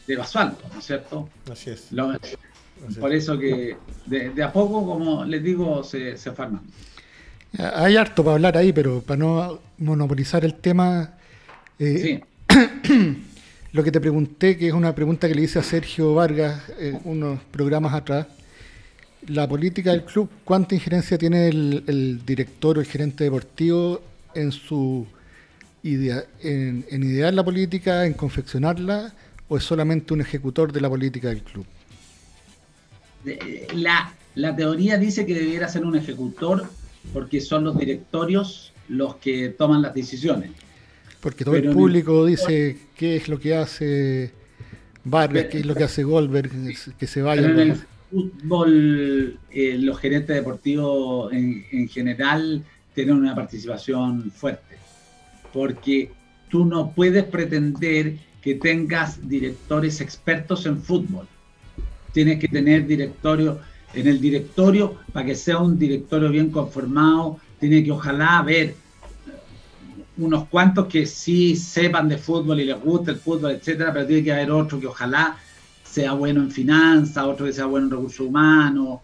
de Basualdo, ¿no es cierto? Así es. por eso que de, a poco, como les digo, se, se Hay harto para hablar ahí, pero para no monopolizar el tema, eh, lo que te pregunté, que es una pregunta que le hice a Sergio Vargas en unos programas atrás, la política del club, ¿cuánta injerencia tiene el, director o el gerente deportivo en su idea, en, idear la política, en confeccionarla, o es solamente un ejecutor de la política del club? La, la teoría dice que debiera ser un ejecutor porque son los directorios los que toman las decisiones. Porque todo el público dice qué es lo que hace Vargas, qué es lo que hace Goldberg, que se vaya fútbol, eh, los gerentes deportivos en, general tienen una participación fuerte, porque tú no puedes pretender que tengas directores expertos en fútbol. Tienes que tener directorio, en el directorio, para que sea un directorio bien conformado, tiene que ojalá haber unos cuantos que sí sepan de fútbol y les guste el fútbol, etcétera, pero tiene que haber otro que ojalá sea bueno en finanzas, otro que sea bueno en recursos humanos,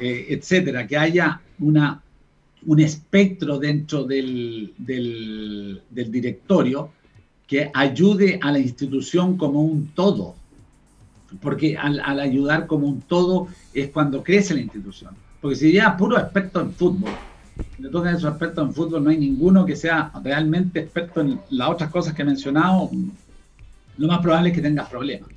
eh, etcétera, que haya una, un espectro dentro del, del, directorio que ayude a la institución como un todo. porque al, ayudar como un todo es cuando crece la institución. Porque si ya puro experto en fútbol, le esos expertos en fútbol, no hay ninguno que sea realmente experto en las otras cosas que he mencionado, lo más probable es que tengas problemas.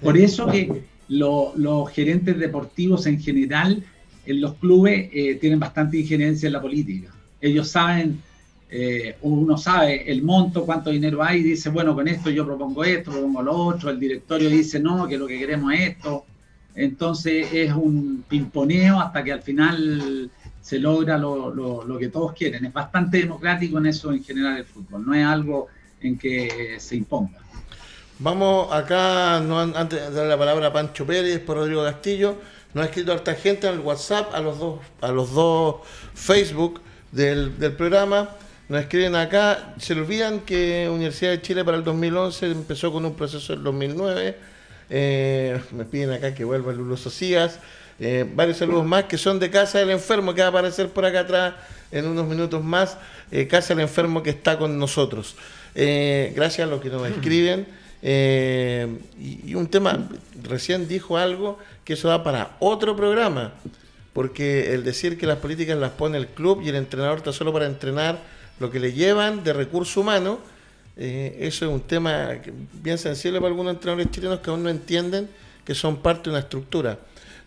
Por eso que los gerentes deportivos en general en los clubes eh, tienen bastante injerencia en la política. Ellos saben, eh, uno sabe el monto, cuánto dinero hay, y dice, bueno, con esto yo propongo esto, propongo lo otro, el directorio dice, no, que lo que queremos es esto. Entonces es un pimponeo hasta que al final se logra lo, lo, que todos quieren. Es bastante democrático en eso en general el fútbol, no es algo en que se imponga. Vamos acá, antes de dar la palabra a Pancho Pérez, por Rodrigo Castillo, nos ha escrito harta gente en el WhatsApp, a los dos, a los dos Facebook del, programa. Nos escriben acá, se olvidan que Universidad de Chile para el 2011 empezó con un proceso en 2009. Eh, me piden acá que vuelva Lulo Socias. Eh, varios saludos más que son de Casa del Enfermo, que va a aparecer por acá atrás en unos minutos más. Eh, Casa del Enfermo que está con nosotros. gracias a los que nos escriben. Eh, y, un tema, recién dijo algo que eso va para otro programa, porque el decir que las políticas las pone el club y el entrenador está solo para entrenar lo que le llevan de recurso humano, eh, eso es un tema bien sensible para algunos entrenadores chilenos que aún no entienden que son parte de una estructura.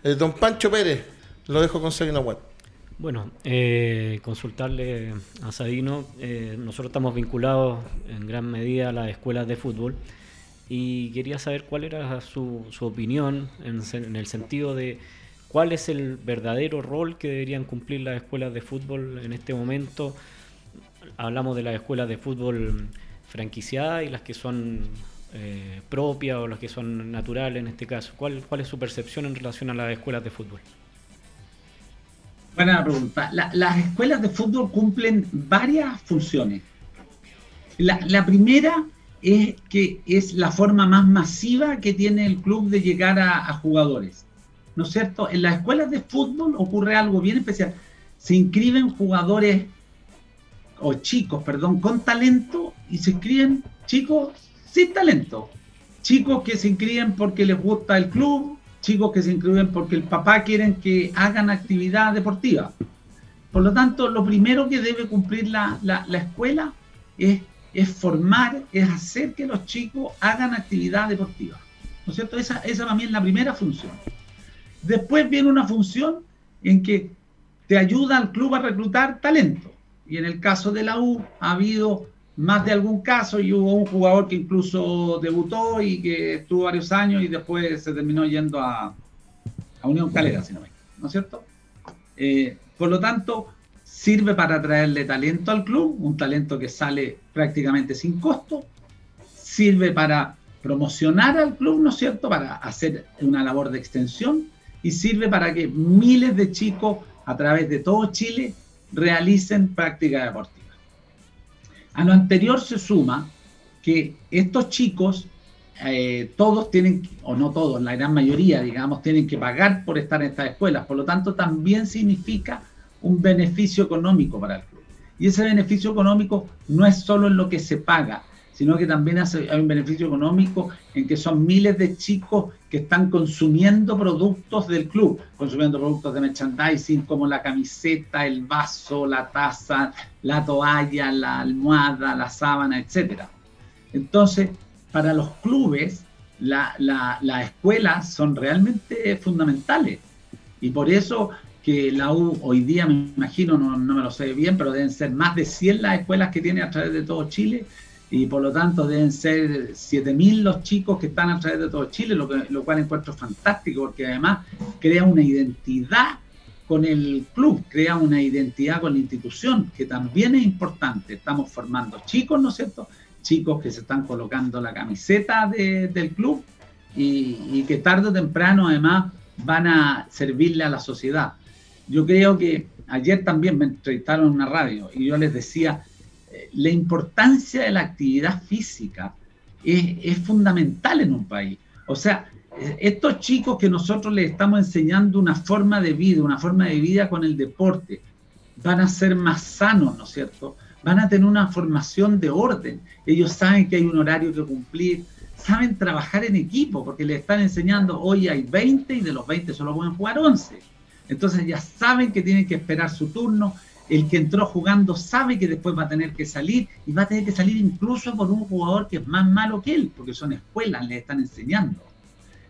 Eh, don Pancho Pérez, lo dejo con Sabino Watt. Bueno, consultarle a Sabino, nosotros estamos vinculados en gran medida a las escuelas de fútbol y quería saber cuál era su, su opinión en, el sentido de cuál es el verdadero rol que deberían cumplir las escuelas de fútbol en este momento. Hablamos de las escuelas de fútbol franquiciadas y las que son eh, propias o las que son naturales en este caso. ¿Cuál, ¿Cuál es su percepción en relación a las escuelas de fútbol? Buena pregunta. las escuelas de fútbol cumplen varias funciones. La, la primera es que es la forma más masiva que tiene el club de llegar a, jugadores. ¿No es cierto? En las escuelas de fútbol ocurre algo bien especial. Se inscriben jugadores, o chicos, perdón, con talento y se inscriben chicos sin talento. Chicos que se inscriben porque les gusta el club, chicos que se inscriben porque el papá quieren que hagan actividad deportiva. Por lo tanto, lo primero que debe cumplir la, la escuela es es formar, es hacer que los chicos hagan actividad deportiva. ¿No es cierto? Esa, esa para mí es la primera función. Después viene una función en que te ayuda al club a reclutar talento. Y en el caso de la U ha habido más de algún caso y hubo un jugador que incluso debutó y que estuvo varios años y después se terminó yendo a, a Unión Calera, si no me ¿no es cierto? Eh, por lo tanto, sirve para traerle talento al club, un talento que sale prácticamente sin costo, sirve para promocionar al club, ¿no es cierto?, para hacer una labor de extensión y sirve para que miles de chicos a través de todo Chile realicen práctica deportiva. A lo anterior se suma que estos chicos, eh, todos tienen, o no todos, la gran mayoría, digamos, tienen que pagar por estar en estas escuelas, por lo tanto también significa un beneficio económico para el club. Y ese beneficio económico no es solo en lo que se paga, sino que también hay un beneficio económico en que son miles de chicos que están consumiendo productos del club, consumiendo productos de merchandising como la camiseta, el vaso, la taza, la toalla, la almohada, la sábana, etc. Entonces, para los clubes, las escuelas son realmente fundamentales. Y por eso que la U hoy día, me imagino, no, me lo sé bien, pero deben ser más de 100 las escuelas que tiene a través de todo Chile y por lo tanto deben ser 7.000 los chicos que están a través de todo Chile, lo, cual encuentro fantástico porque además crea una identidad con el club, crea una identidad con la institución, que también es importante. Estamos formando chicos, ¿no es cierto? Chicos que se están colocando la camiseta del club y, y que tarde o temprano además van a servirle a la sociedad. Yo creo que ayer también me entrevistaron en una radio y yo les decía, eh, la importancia de la actividad física es, fundamental en un país. O sea, eh, estos chicos que nosotros les estamos enseñando una forma de vida, una forma de vida con el deporte, van a ser más sanos, ¿no es cierto? Van a tener una formación de orden. Ellos saben que hay un horario que cumplir, saben trabajar en equipo, porque le están enseñando, hoy hay 20 y de los 20 solo pueden jugar 11. Entonces ya saben que tienen que esperar su turno, el que entró jugando sabe que después va a tener que salir y va a tener que salir incluso por un jugador que es más malo que él, porque son escuelas, le están enseñando.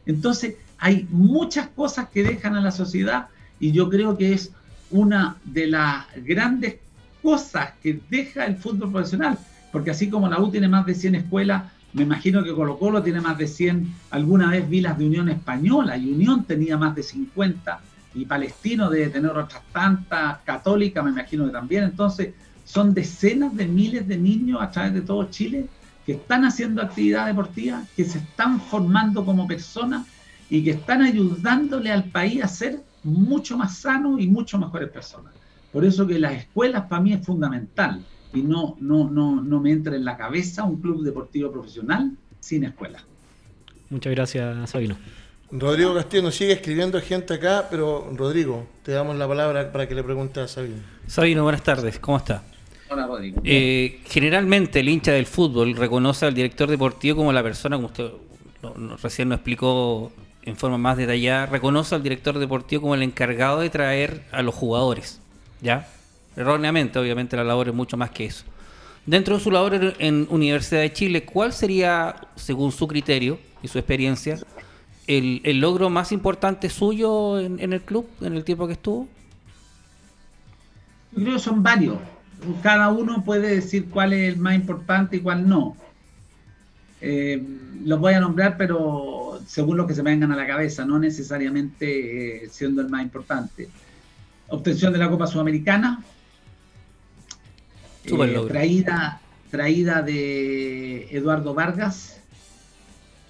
Entonces hay muchas cosas que dejan a la sociedad y yo creo que es una de las grandes cosas que deja el fútbol profesional, porque así como la U tiene más de 100 escuelas, me imagino que Colo Colo tiene más de 100, alguna vez vi las de Unión Española y Unión tenía más de 50 y Palestino debe tener otras tantas, Católica me imagino que también, entonces son decenas de miles de niños a través de todo Chile que están haciendo actividad deportiva, que se están formando como personas y que están ayudándole al país a ser mucho más sano y mucho mejores personas. Por eso que las escuelas para mí es fundamental y no, no, no, no me entra en la cabeza un club deportivo profesional sin escuela. Muchas gracias, Sabino. Rodrigo Castillo sigue escribiendo gente acá, pero Rodrigo, te damos la palabra para que le preguntes a Sabino. Sabino, buenas tardes, ¿cómo está? Hola, Rodrigo. Eh, generalmente el hincha del fútbol reconoce al director deportivo como la persona, como usted recién nos explicó en forma más detallada, reconoce al director deportivo como el encargado de traer a los jugadores, ¿ya? Erróneamente, obviamente la labor es mucho más que eso. Dentro de su labor en Universidad de Chile, ¿cuál sería, según su criterio y su experiencia, el, logro más importante suyo en, el club, en el tiempo que estuvo? Yo creo que son varios. Cada uno puede decir cuál es el más importante y cuál no. Eh, los voy a nombrar, pero según lo que se me vengan a la cabeza, no necesariamente eh, siendo el más importante. Obtención de la Copa Sudamericana, eh, traída, traída de Eduardo Vargas,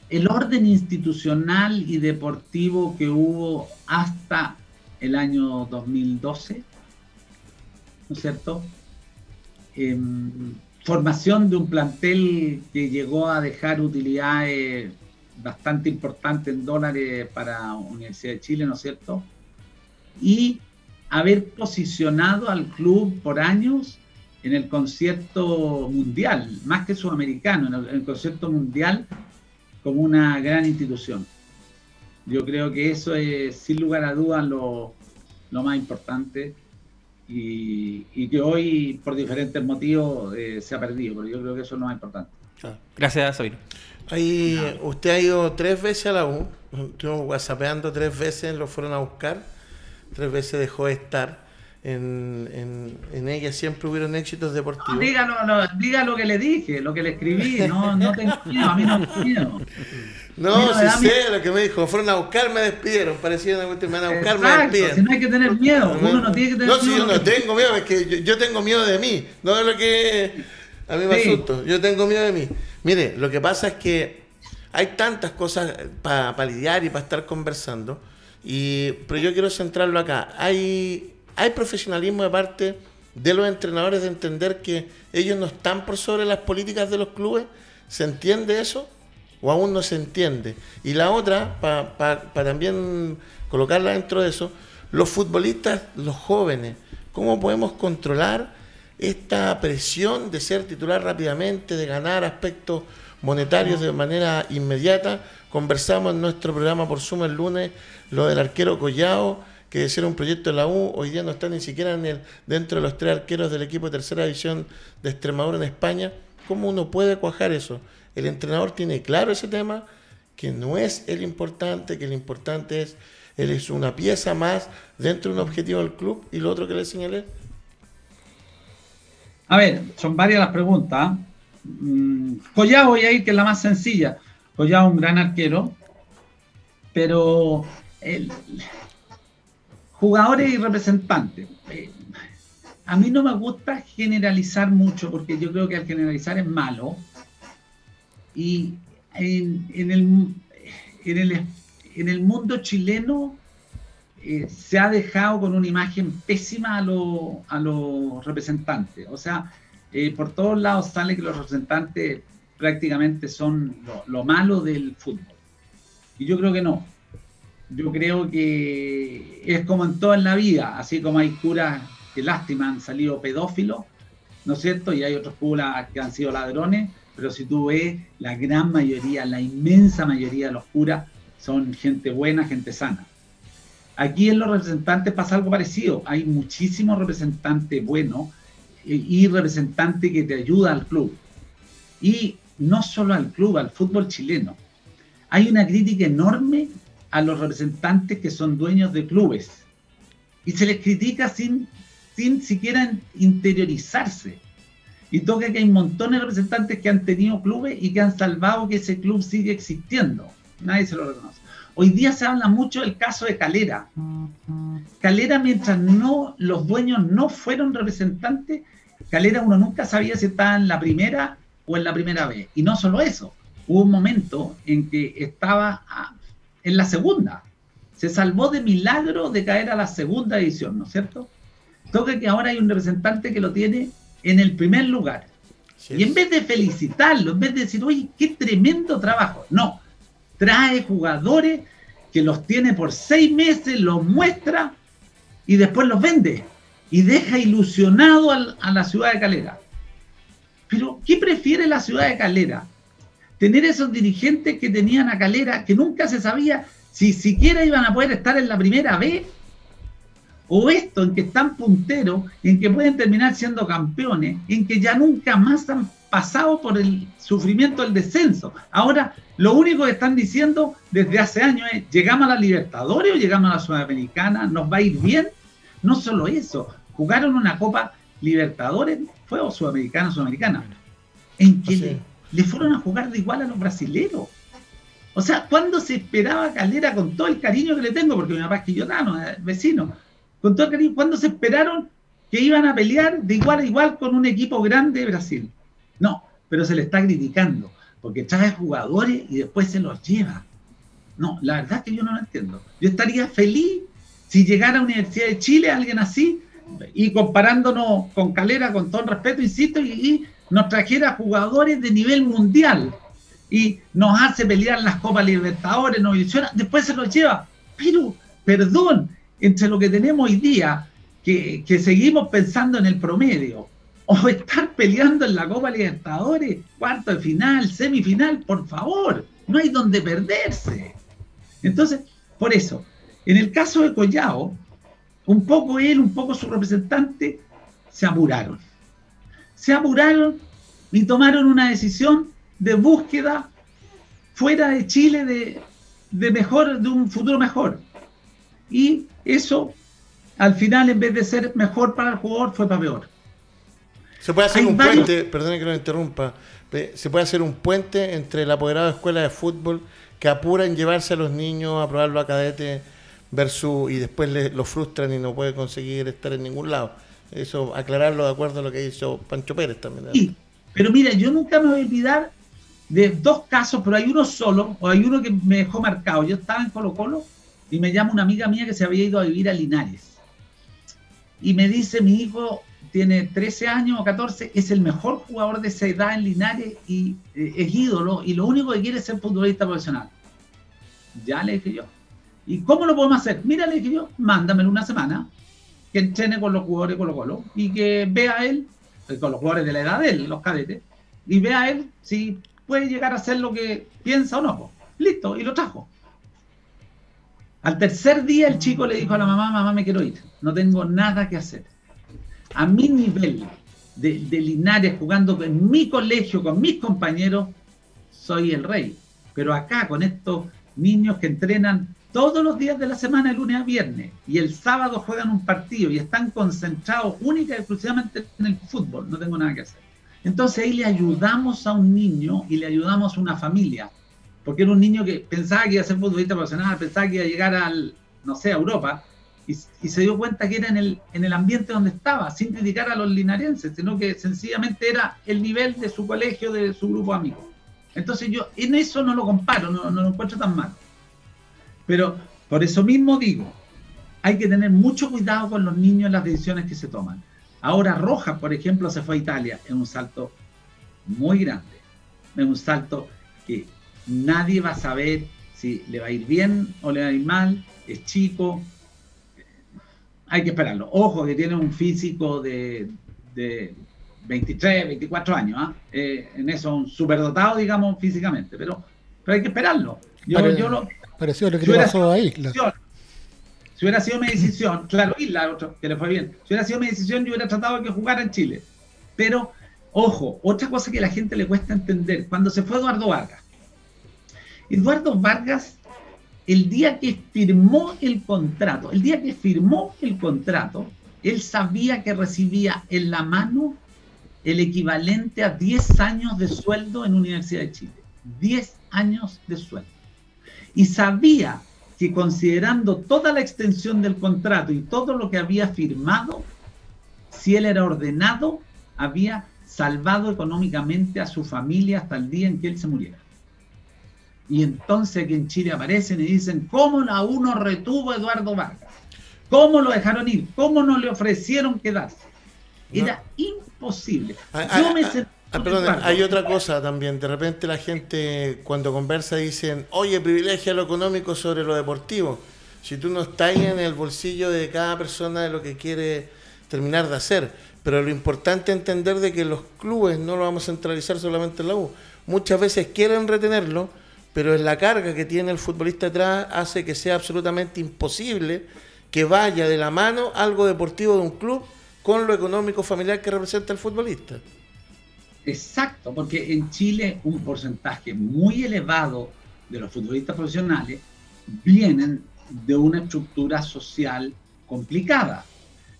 el orden institucional y deportivo que hubo hasta el año 2012, ¿no es cierto? Em, formación de un plantel que llegó a dejar utilidades bastante importantes en dólares para Universidad de Chile, ¿no es cierto? Y haber posicionado al club por años en el concierto mundial, más que sudamericano, en el concierto mundial como una gran institución. Yo creo que eso es, sin lugar a dudas, lo, más importante y, que hoy, por diferentes motivos, eh, se ha perdido, pero yo creo que eso es lo más importante. Gracias, Sabino. Ahí, usted ha ido tres veces a la U, estuvimos whatsappeando tres veces, lo fueron a buscar, tres veces dejó de estar en, en, ella siempre hubieron éxitos deportivos. diga, lo, que le dije, lo que le escribí, no, no tengo miedo, a mí no tengo miedo. No, si sé lo que me dijo, fueron a buscar, me despidieron, parecía que me van a buscar, me despidieron. Si no hay que tener miedo, uno no tiene que tener miedo. No, si yo no tengo miedo, es que yo, tengo miedo de mí, no de lo que a mí me asusto, yo tengo miedo de mí. Mire, lo que pasa es que hay tantas cosas para lidiar y para estar conversando, y, pero yo quiero centrarlo acá. Hay hay profesionalismo de parte de los entrenadores de entender que ellos no están por sobre las políticas de los clubes. ¿Se entiende eso? ¿O aún no se entiende? Y la otra, para también colocarla dentro de eso, los futbolistas, los jóvenes, ¿cómo podemos controlar esta presión de ser titular rápidamente, de ganar aspectos monetarios de manera inmediata? Conversamos en nuestro programa por Zoom el lunes lo del arquero Collao que ser un proyecto de la U, hoy día no está ni siquiera dentro de los tres arqueros del equipo de tercera división de Extremadura en España. ¿Cómo uno puede cuajar eso? El entrenador tiene claro ese tema, que no es el importante, que el importante es, él es una pieza más dentro de un objetivo del club y lo otro que le señalé. A ver, son varias las preguntas. Mm, Collao voy a ir que es la más sencilla. Collao un gran arquero, pero el, Jugadores y representantes. Eh, a mí no me gusta generalizar mucho porque yo creo que al generalizar es malo. Y en, el, en, el, mundo chileno eh, se ha dejado con una imagen pésima a, los representantes. O sea, eh, por todos lados sale que los representantes prácticamente son lo malo del fútbol. Y yo creo que no yo creo que es como en toda la vida, así como hay curas que lástima han salido pedófilos, ¿no es cierto? Y hay otros curas que han sido ladrones. pero si tú ves, la gran mayoría, la inmensa mayoría de los curas son gente buena, gente sana. Aquí en los representantes pasa algo parecido. Hay muchísimos representantes buenos y representantes que te ayudan al club. Y no solo al club, al fútbol chileno. Hay una crítica enorme a los representantes que son dueños de clubes. Y se les critica sin, sin siquiera interiorizarse. Y toca que hay montones de representantes que han tenido clubes y que han salvado que ese club sigue existiendo. Nadie se lo reconoce. Hoy día se habla mucho del caso de Calera. Calera, mientras no los dueños no fueron representantes, Calera uno nunca sabía si estaba en la primera o en la primera vez. Y no solo eso, hubo un momento en que estaba en la segunda. Se salvó de milagro de caer a la segunda edición, ¿no es cierto? Toca que ahora hay un representante que lo tiene en el primer lugar. y en vez de felicitarlo, en vez de decir, oye, qué tremendo trabajo, no, trae jugadores que los tiene por seis meses, los muestra y después los vende y deja ilusionado a la ciudad de Calera. Pero, ¿qué prefiere la ciudad de Calera? Tener esos dirigentes que tenían a Calera, que nunca se sabía si siquiera iban a poder estar en la primera vez o esto en que están punteros, en que pueden terminar siendo campeones, en que ya nunca más han pasado por el sufrimiento del descenso. Ahora, lo único que están diciendo desde hace años es, ¿llegamos a la Libertadores o llegamos a la Sudamericana? ¿Nos va a ir bien? No solo eso, jugaron una Copa Libertadores, fue o Sudamericana, Sudamericana, en que le, fueron a jugar de igual a los brasileros. O sea, ¿cuándo se esperaba Calera con todo el cariño que le tengo? Porque mi papá es quillotano, es vecino con todo el cariño, ¿cuándo se esperaron que iban a pelear de igual a igual con un equipo grande de Brasil? No, pero se le está criticando, porque trae jugadores y después se los lleva. No, la verdad es que yo no lo entiendo. Yo estaría feliz si llegara a Universidad de Chile alguien así y comparándonos con Calera, con todo el respeto, insisto, y, nos trajera jugadores de nivel mundial y nos hace pelear las Copas Libertadores, nos después se los lleva. Pero, perdón, entre lo que tenemos hoy día, que, seguimos pensando en el promedio, o estar peleando en la Copa Libertadores, cuarto de final, semifinal, por favor, no hay donde perderse. Entonces, por eso, en el caso de Collao, un poco él, un poco su representante, se apuraron. Se apuraron y tomaron una decisión de búsqueda fuera de Chile de, de mejor, de un futuro mejor. Y eso, al final, en vez de ser mejor para el jugador, fue para peor. Se puede hacer un puente, perdone que lo interrumpa, se puede hacer un puente entre el apoderado de escuela de fútbol que apura en llevarse a los niños a probarlo a cadete versus y después le, lo frustran y no puede conseguir estar en ningún lado. Eso, aclararlo de acuerdo a lo que hizo Pancho Pérez también. Sí, pero mira, yo nunca me voy a olvidar de dos casos, pero hay uno solo, o hay uno que me dejó marcado. Yo estaba en Colo Colo y me llama una amiga mía que se había ido a vivir a Linares. Y me dice, mi hijo tiene 13 años o 14, es el mejor jugador de esa edad en Linares y eh, es ídolo y lo único que quiere es ser futbolista profesional. Ya le dije yo. ¿Y cómo lo podemos hacer? Mira, le dije yo, mándamelo una semana, que entrene con los jugadores de Colo Colo y que vea él, eh, con los jugadores de la edad de él, los cadetes, y vea él si puede llegar a ser lo que piensa o no. Listo, y lo trajo. Al tercer día el chico le dijo a la mamá, mamá me quiero ir, no tengo nada que hacer. A mi nivel de, Linares, jugando en mi colegio con mis compañeros, soy el rey. Pero acá con estos niños que entrenan todos los días de la semana, de lunes a viernes, y el sábado juegan un partido y están concentrados única y exclusivamente en el fútbol, no tengo nada que hacer. Entonces ahí le ayudamos a un niño y le ayudamos a una familia porque era un niño que pensaba que iba a ser futbolista profesional, pensaba que iba a llegar al, no sé, a Europa, y, se dio cuenta que era en el, en el ambiente donde estaba, sin criticar a los linarenses, sino que sencillamente era el nivel de su colegio, de su grupo de amigos. Entonces yo en eso no lo comparo, no, no lo encuentro tan mal. Pero por eso mismo digo, hay que tener mucho cuidado con los niños en las decisiones que se toman. Ahora Rojas, por ejemplo, se fue a Italia en un salto muy grande, en un salto que nadie va a saber si le va a ir bien o le va a ir mal, es chico, hay que esperarlo. Ojo que tiene un físico de, 23, 24 años, ¿ah? eh, en eso un superdotado, digamos, físicamente, pero, pero hay que esperarlo. Yo, yo lo, Pareció lo que si hubiera pasó sido a mi Isla. decisión, Si hubiera sido mi decisión, claro, Isla, otro, que le fue bien. Si hubiera sido mi decisión, yo hubiera tratado de que jugara en Chile. Pero, ojo, otra cosa que a la gente le cuesta entender, cuando se fue Eduardo Vargas. Eduardo Vargas, el día que firmó el contrato, el día que firmó el contrato, él sabía que recibía en la mano el equivalente a 10 años de sueldo en Universidad de Chile. 10 años de sueldo. Y sabía que considerando toda la extensión del contrato y todo lo que había firmado, si él era ordenado, había salvado económicamente a su familia hasta el día en que él se muriera. Y entonces aquí en Chile aparecen y dicen, ¿cómo la uno retuvo a Eduardo Vargas? ¿Cómo lo dejaron ir? ¿Cómo no le ofrecieron quedarse? Era imposible. Yo me sentí ah, perdón, hay otra cosa también. De repente la gente cuando conversa dicen, oye, privilegia lo económico sobre lo deportivo. Si tú no estás en el bolsillo de cada persona de lo que quiere terminar de hacer. Pero lo importante es entender de que los clubes no lo vamos a centralizar solamente en la U. Muchas veces quieren retenerlo, pero es la carga que tiene el futbolista atrás hace que sea absolutamente imposible que vaya de la mano algo deportivo de un club con lo económico familiar que representa el futbolista. Exacto, porque en Chile un porcentaje muy elevado de los futbolistas profesionales vienen de una estructura social complicada.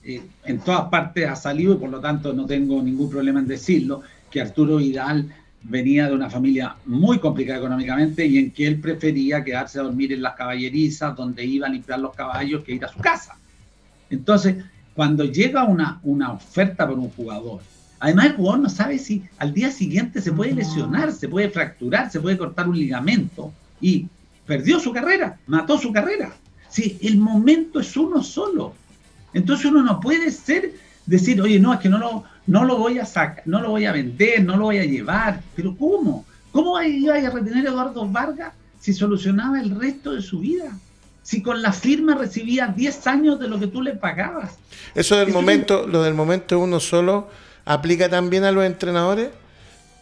Eh, en todas partes ha salido, y por lo tanto no tengo ningún problema en decirlo, que Arturo Vidal venía de una familia muy complicada económicamente y en que él prefería quedarse a dormir en las caballerizas donde iba a limpiar los caballos que ir a su casa. Entonces, cuando llega una, una oferta por un jugador, además el jugador no sabe si al día siguiente se puede lesionar, se puede fracturar, se puede cortar un ligamento y perdió su carrera, mató su carrera. Sí, el momento es uno solo. Entonces uno no puede ser decir, oye, no, es que no lo, no lo voy a sacar, no lo voy a vender, no lo voy a llevar. Pero ¿cómo? ¿Cómo iba a retener a Eduardo Vargas si solucionaba el resto de su vida? Si con la firma recibía 10 años de lo que tú le pagabas. Eso del Eso momento, lo del momento uno solo, aplica también a los entrenadores.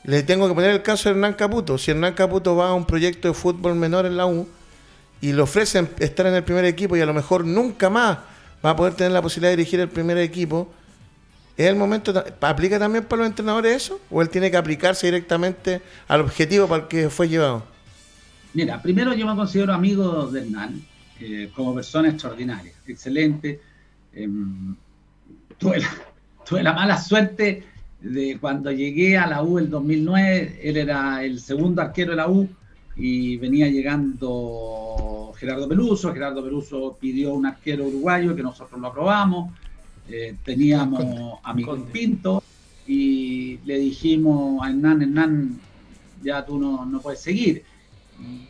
Le tengo que poner el caso de Hernán Caputo. Si Hernán Caputo va a un proyecto de fútbol menor en la U y le ofrecen estar en el primer equipo y a lo mejor nunca más va a poder tener la posibilidad de dirigir el primer equipo, ¿es el momento, ¿aplica también para los entrenadores eso? ¿O él tiene que aplicarse directamente al objetivo para el que fue llevado? Mira, primero yo me considero amigo de Hernán eh, como persona extraordinaria, excelente. La, tuve la mala suerte de cuando llegué a la U el 2009, él era el segundo arquero de la U y venía llegando Gerardo Peluso. Gerardo Peluso pidió un arquero uruguayo que nosotros lo aprobamos. Eh, teníamos a Miguel Conde. Pinto y le dijimos a Hernán, Hernán, ya tú no, no puedes seguir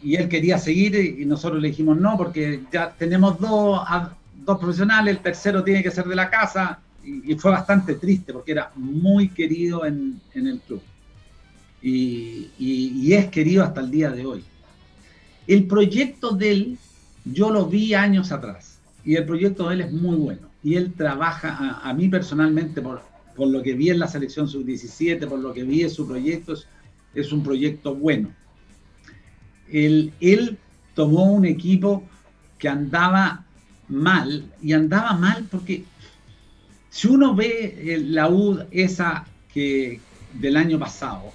y él quería seguir y nosotros le dijimos no porque ya tenemos dos, a- dos profesionales, el tercero tiene que ser de la casa y, fue bastante triste porque era muy querido en, en el club y, y- es querido hasta el día de hoy. El proyecto de él yo lo vi años atrás y el proyecto de él es muy bueno y él trabaja a, a mí personalmente por, por lo que vi en la selección sub-17, por lo que vi en su proyecto, es, es un proyecto bueno él, él tomó un equipo que andaba mal, y andaba mal porque si uno ve eh, la U esa que del año pasado,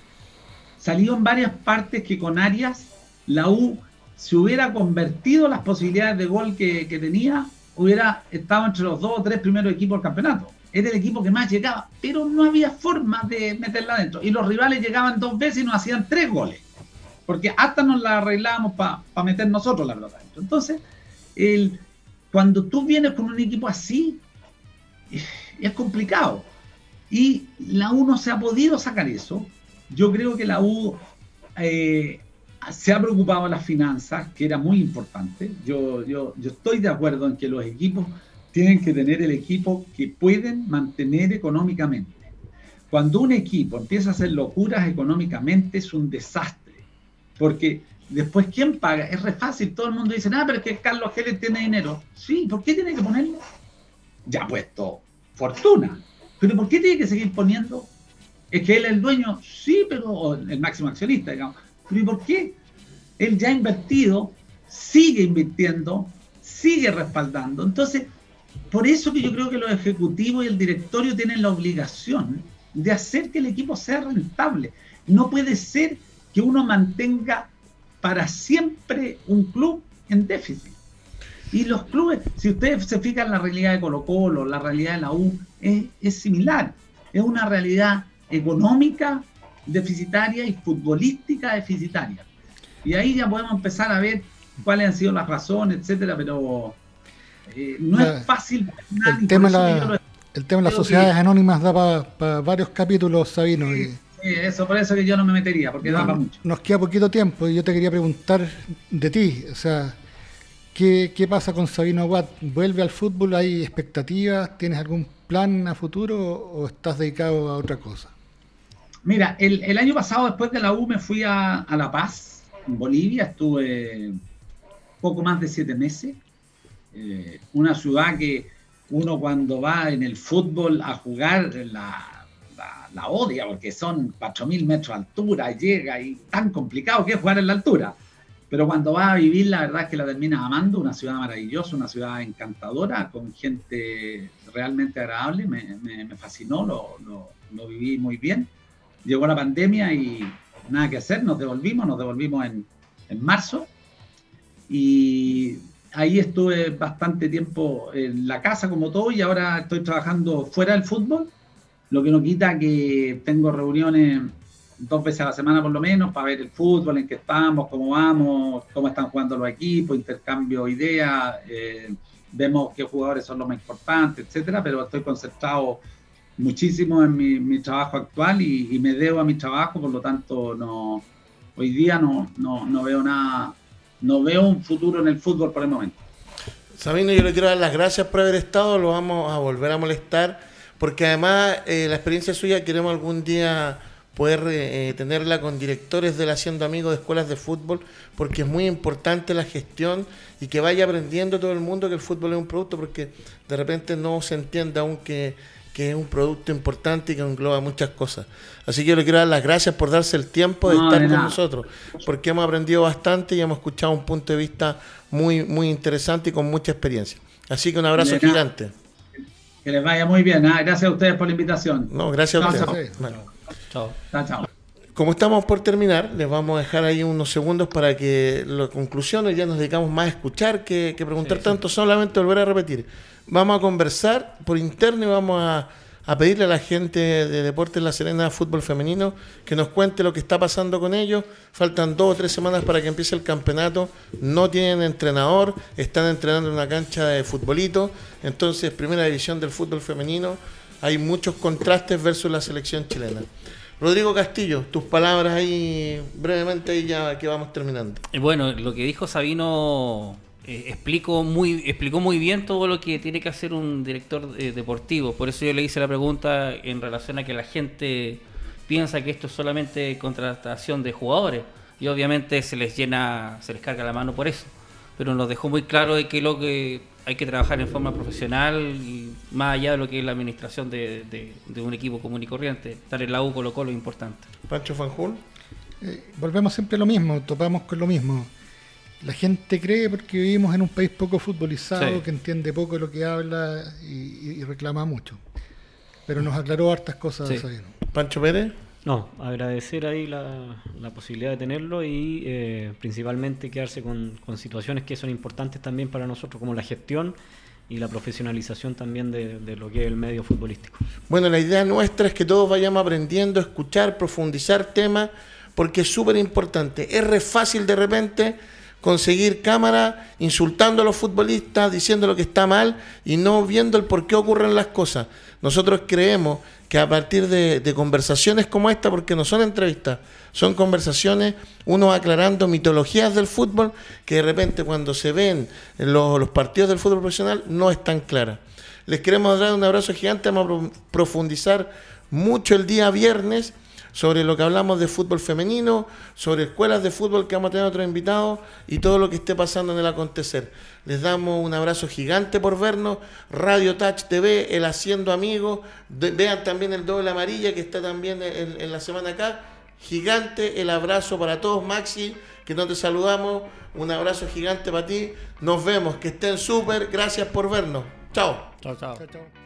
salió en varias partes que con Arias la U se hubiera convertido las posibilidades de gol que, que tenía, hubiera estado entre los dos o tres primeros equipos del campeonato. Era el equipo que más llegaba, pero no había forma de meterla adentro. Y los rivales llegaban dos veces y nos hacían tres goles porque hasta nos la arreglábamos para meter nosotros la pelota adentro. Entonces, el, cuando tú vienes con un equipo así, eh, es complicado. Y la U no se ha podido sacar eso. Yo creo que la U eh, se ha preocupado de las finanzas, que era muy importante. Yo, yo, yo estoy de acuerdo en que los equipos tienen que tener el equipo que pueden mantener económicamente. Cuando un equipo empieza a hacer locuras económicamente es un desastre porque después, ¿quién paga? Es re fácil. Todo el mundo dice, ah, pero es que Carlos Geles tiene dinero. Sí, ¿por qué tiene que ponerlo? Ya puesto fortuna. Pero ¿por qué tiene que seguir poniendo? Es que él es el dueño, sí, pero el máximo accionista, digamos. Pero ¿y por qué? Él ya ha invertido, sigue invirtiendo, sigue respaldando. Entonces, por eso que yo creo que los ejecutivos y el directorio tienen la obligación de hacer que el equipo sea rentable. No puede ser que uno mantenga para siempre un club en déficit. Y los clubes, si ustedes se fijan en la realidad de Colo Colo, la realidad de la U, es, es similar. Es una realidad económica deficitaria y futbolística deficitaria. Y ahí ya podemos empezar a ver cuáles han sido las razones, etcétera, pero eh, no es fácil. El tema, el tema de las sociedades anónimas da para varios capítulos, Sabino. y, eso, por eso que yo no me metería, porque da para mucho. Nos queda poquito tiempo y yo te quería preguntar de ti, o sea, ¿qué, pasa con Sabino Aguad? ¿Vuelve al fútbol? ¿Hay expectativas? ¿Tienes algún plan a futuro o estás dedicado a otra cosa? Mira, el, año pasado después de la U me fui a, a La Paz, en Bolivia, estuve poco más de siete meses. Eh, una ciudad que uno cuando va en el fútbol a jugar la, la, odia porque son 4.000 metros de altura, llega y tan complicado que es jugar en la altura. Pero cuando va a vivir, la verdad es que la termina amando, una ciudad maravillosa, una ciudad encantadora, con gente realmente agradable, me, me, fascinó, lo, lo, lo, viví muy bien. Llegó la pandemia y nada que hacer, nos devolvimos, nos devolvimos en, en marzo y ahí estuve bastante tiempo en la casa como todo y ahora estoy trabajando fuera del fútbol, lo que no quita que tengo reuniones dos veces a la semana por lo menos para ver el fútbol, en qué estamos, cómo vamos, cómo están jugando los equipos, intercambio ideas, eh, vemos qué jugadores son los más importantes, etcétera, pero estoy concentrado muchísimo en mi, trabajo actual y, me debo a mi trabajo, por lo tanto no hoy día no, no, no veo nada, no veo un futuro en el fútbol por el momento. Sabino, yo le quiero dar las gracias por haber estado, lo vamos a volver a molestar, porque además eh, la experiencia suya queremos algún día poder eh, tenerla con directores de la Haciendo Amigos de escuelas de fútbol, porque es muy importante la gestión y que vaya aprendiendo todo el mundo que el fútbol es un producto, porque de repente no se entiende aún que que es un producto importante y que engloba muchas cosas. Así que yo le quiero dar las gracias por darse el tiempo de estar con nosotros, porque hemos aprendido bastante y hemos escuchado un punto de vista muy, muy interesante y con mucha experiencia. Así que un abrazo gigante. Que les vaya muy bien. ¿ah? Gracias a ustedes por la invitación. No, gracias a ustedes. Chao. Chao. Como estamos por terminar, les vamos a dejar ahí unos segundos para que las conclusiones ya nos dedicamos más a escuchar que, preguntar tanto, solamente volver a repetir vamos a conversar por interno y vamos a, pedirle a la gente de Deportes La Serena Fútbol Femenino que nos cuente lo que está pasando con ellos. Faltan dos o tres semanas para que empiece el campeonato. No tienen entrenador, están entrenando en una cancha de futbolito. Entonces, primera división del fútbol femenino. Hay muchos contrastes versus la selección chilena. Rodrigo Castillo, tus palabras ahí brevemente y ya que vamos terminando. Bueno, lo que dijo Sabino eh, explicó, muy, explicó muy bien todo lo que tiene que hacer un director eh, deportivo. Por eso yo le hice la pregunta en relación a que la gente piensa que esto es solamente contratación de jugadores. Y obviamente se les llena, se les carga la mano por eso. Pero nos dejó muy claro de que lo que hay que trabajar en forma profesional y más allá de lo que es la administración de, un equipo común y corriente. Estar en la U Colo Colo es importante. Pancho Fanjul. Eh, volvemos siempre a lo mismo, topamos con lo mismo la gente cree porque vivimos en un país poco futbolizado, que entiende poco lo que habla y, reclama mucho. Pero nos aclaró hartas cosas. Pancho Pérez. No, agradecer ahí la, posibilidad de tenerlo y eh, principalmente quedarse con, situaciones que son importantes también para nosotros, como la gestión y la profesionalización también de, de, lo que es el medio futbolístico. Bueno, la idea nuestra es que todos vayamos aprendiendo escuchar, profundizar temas, porque es súper importante. Es re fácil de repente conseguir cámara insultando a los futbolistas, diciendo lo que está mal y no viendo el por qué ocurren las cosas. Nosotros creemos que a partir de, conversaciones como esta, porque no son entrevistas, son conversaciones, uno aclarando mitologías del fútbol que de repente cuando se ven los, los partidos del fútbol profesional no están claras. Les queremos dar un abrazo gigante, vamos a profundizar mucho el día viernes sobre lo que hablamos de fútbol femenino, sobre escuelas de fútbol que vamos a tener otros invitados y todo lo que esté pasando en el acontecer. Les damos un abrazo gigante por vernos. Radio Touch TV, el Haciendo Amigos. De- vean también el doble amarilla que está también en, en la semana acá. Gigante el abrazo para todos, Maxi, que no te saludamos. Un abrazo gigante para ti. Nos vemos, que estén súper. Gracias por vernos. Chao. Chao, chao. Chao, chao.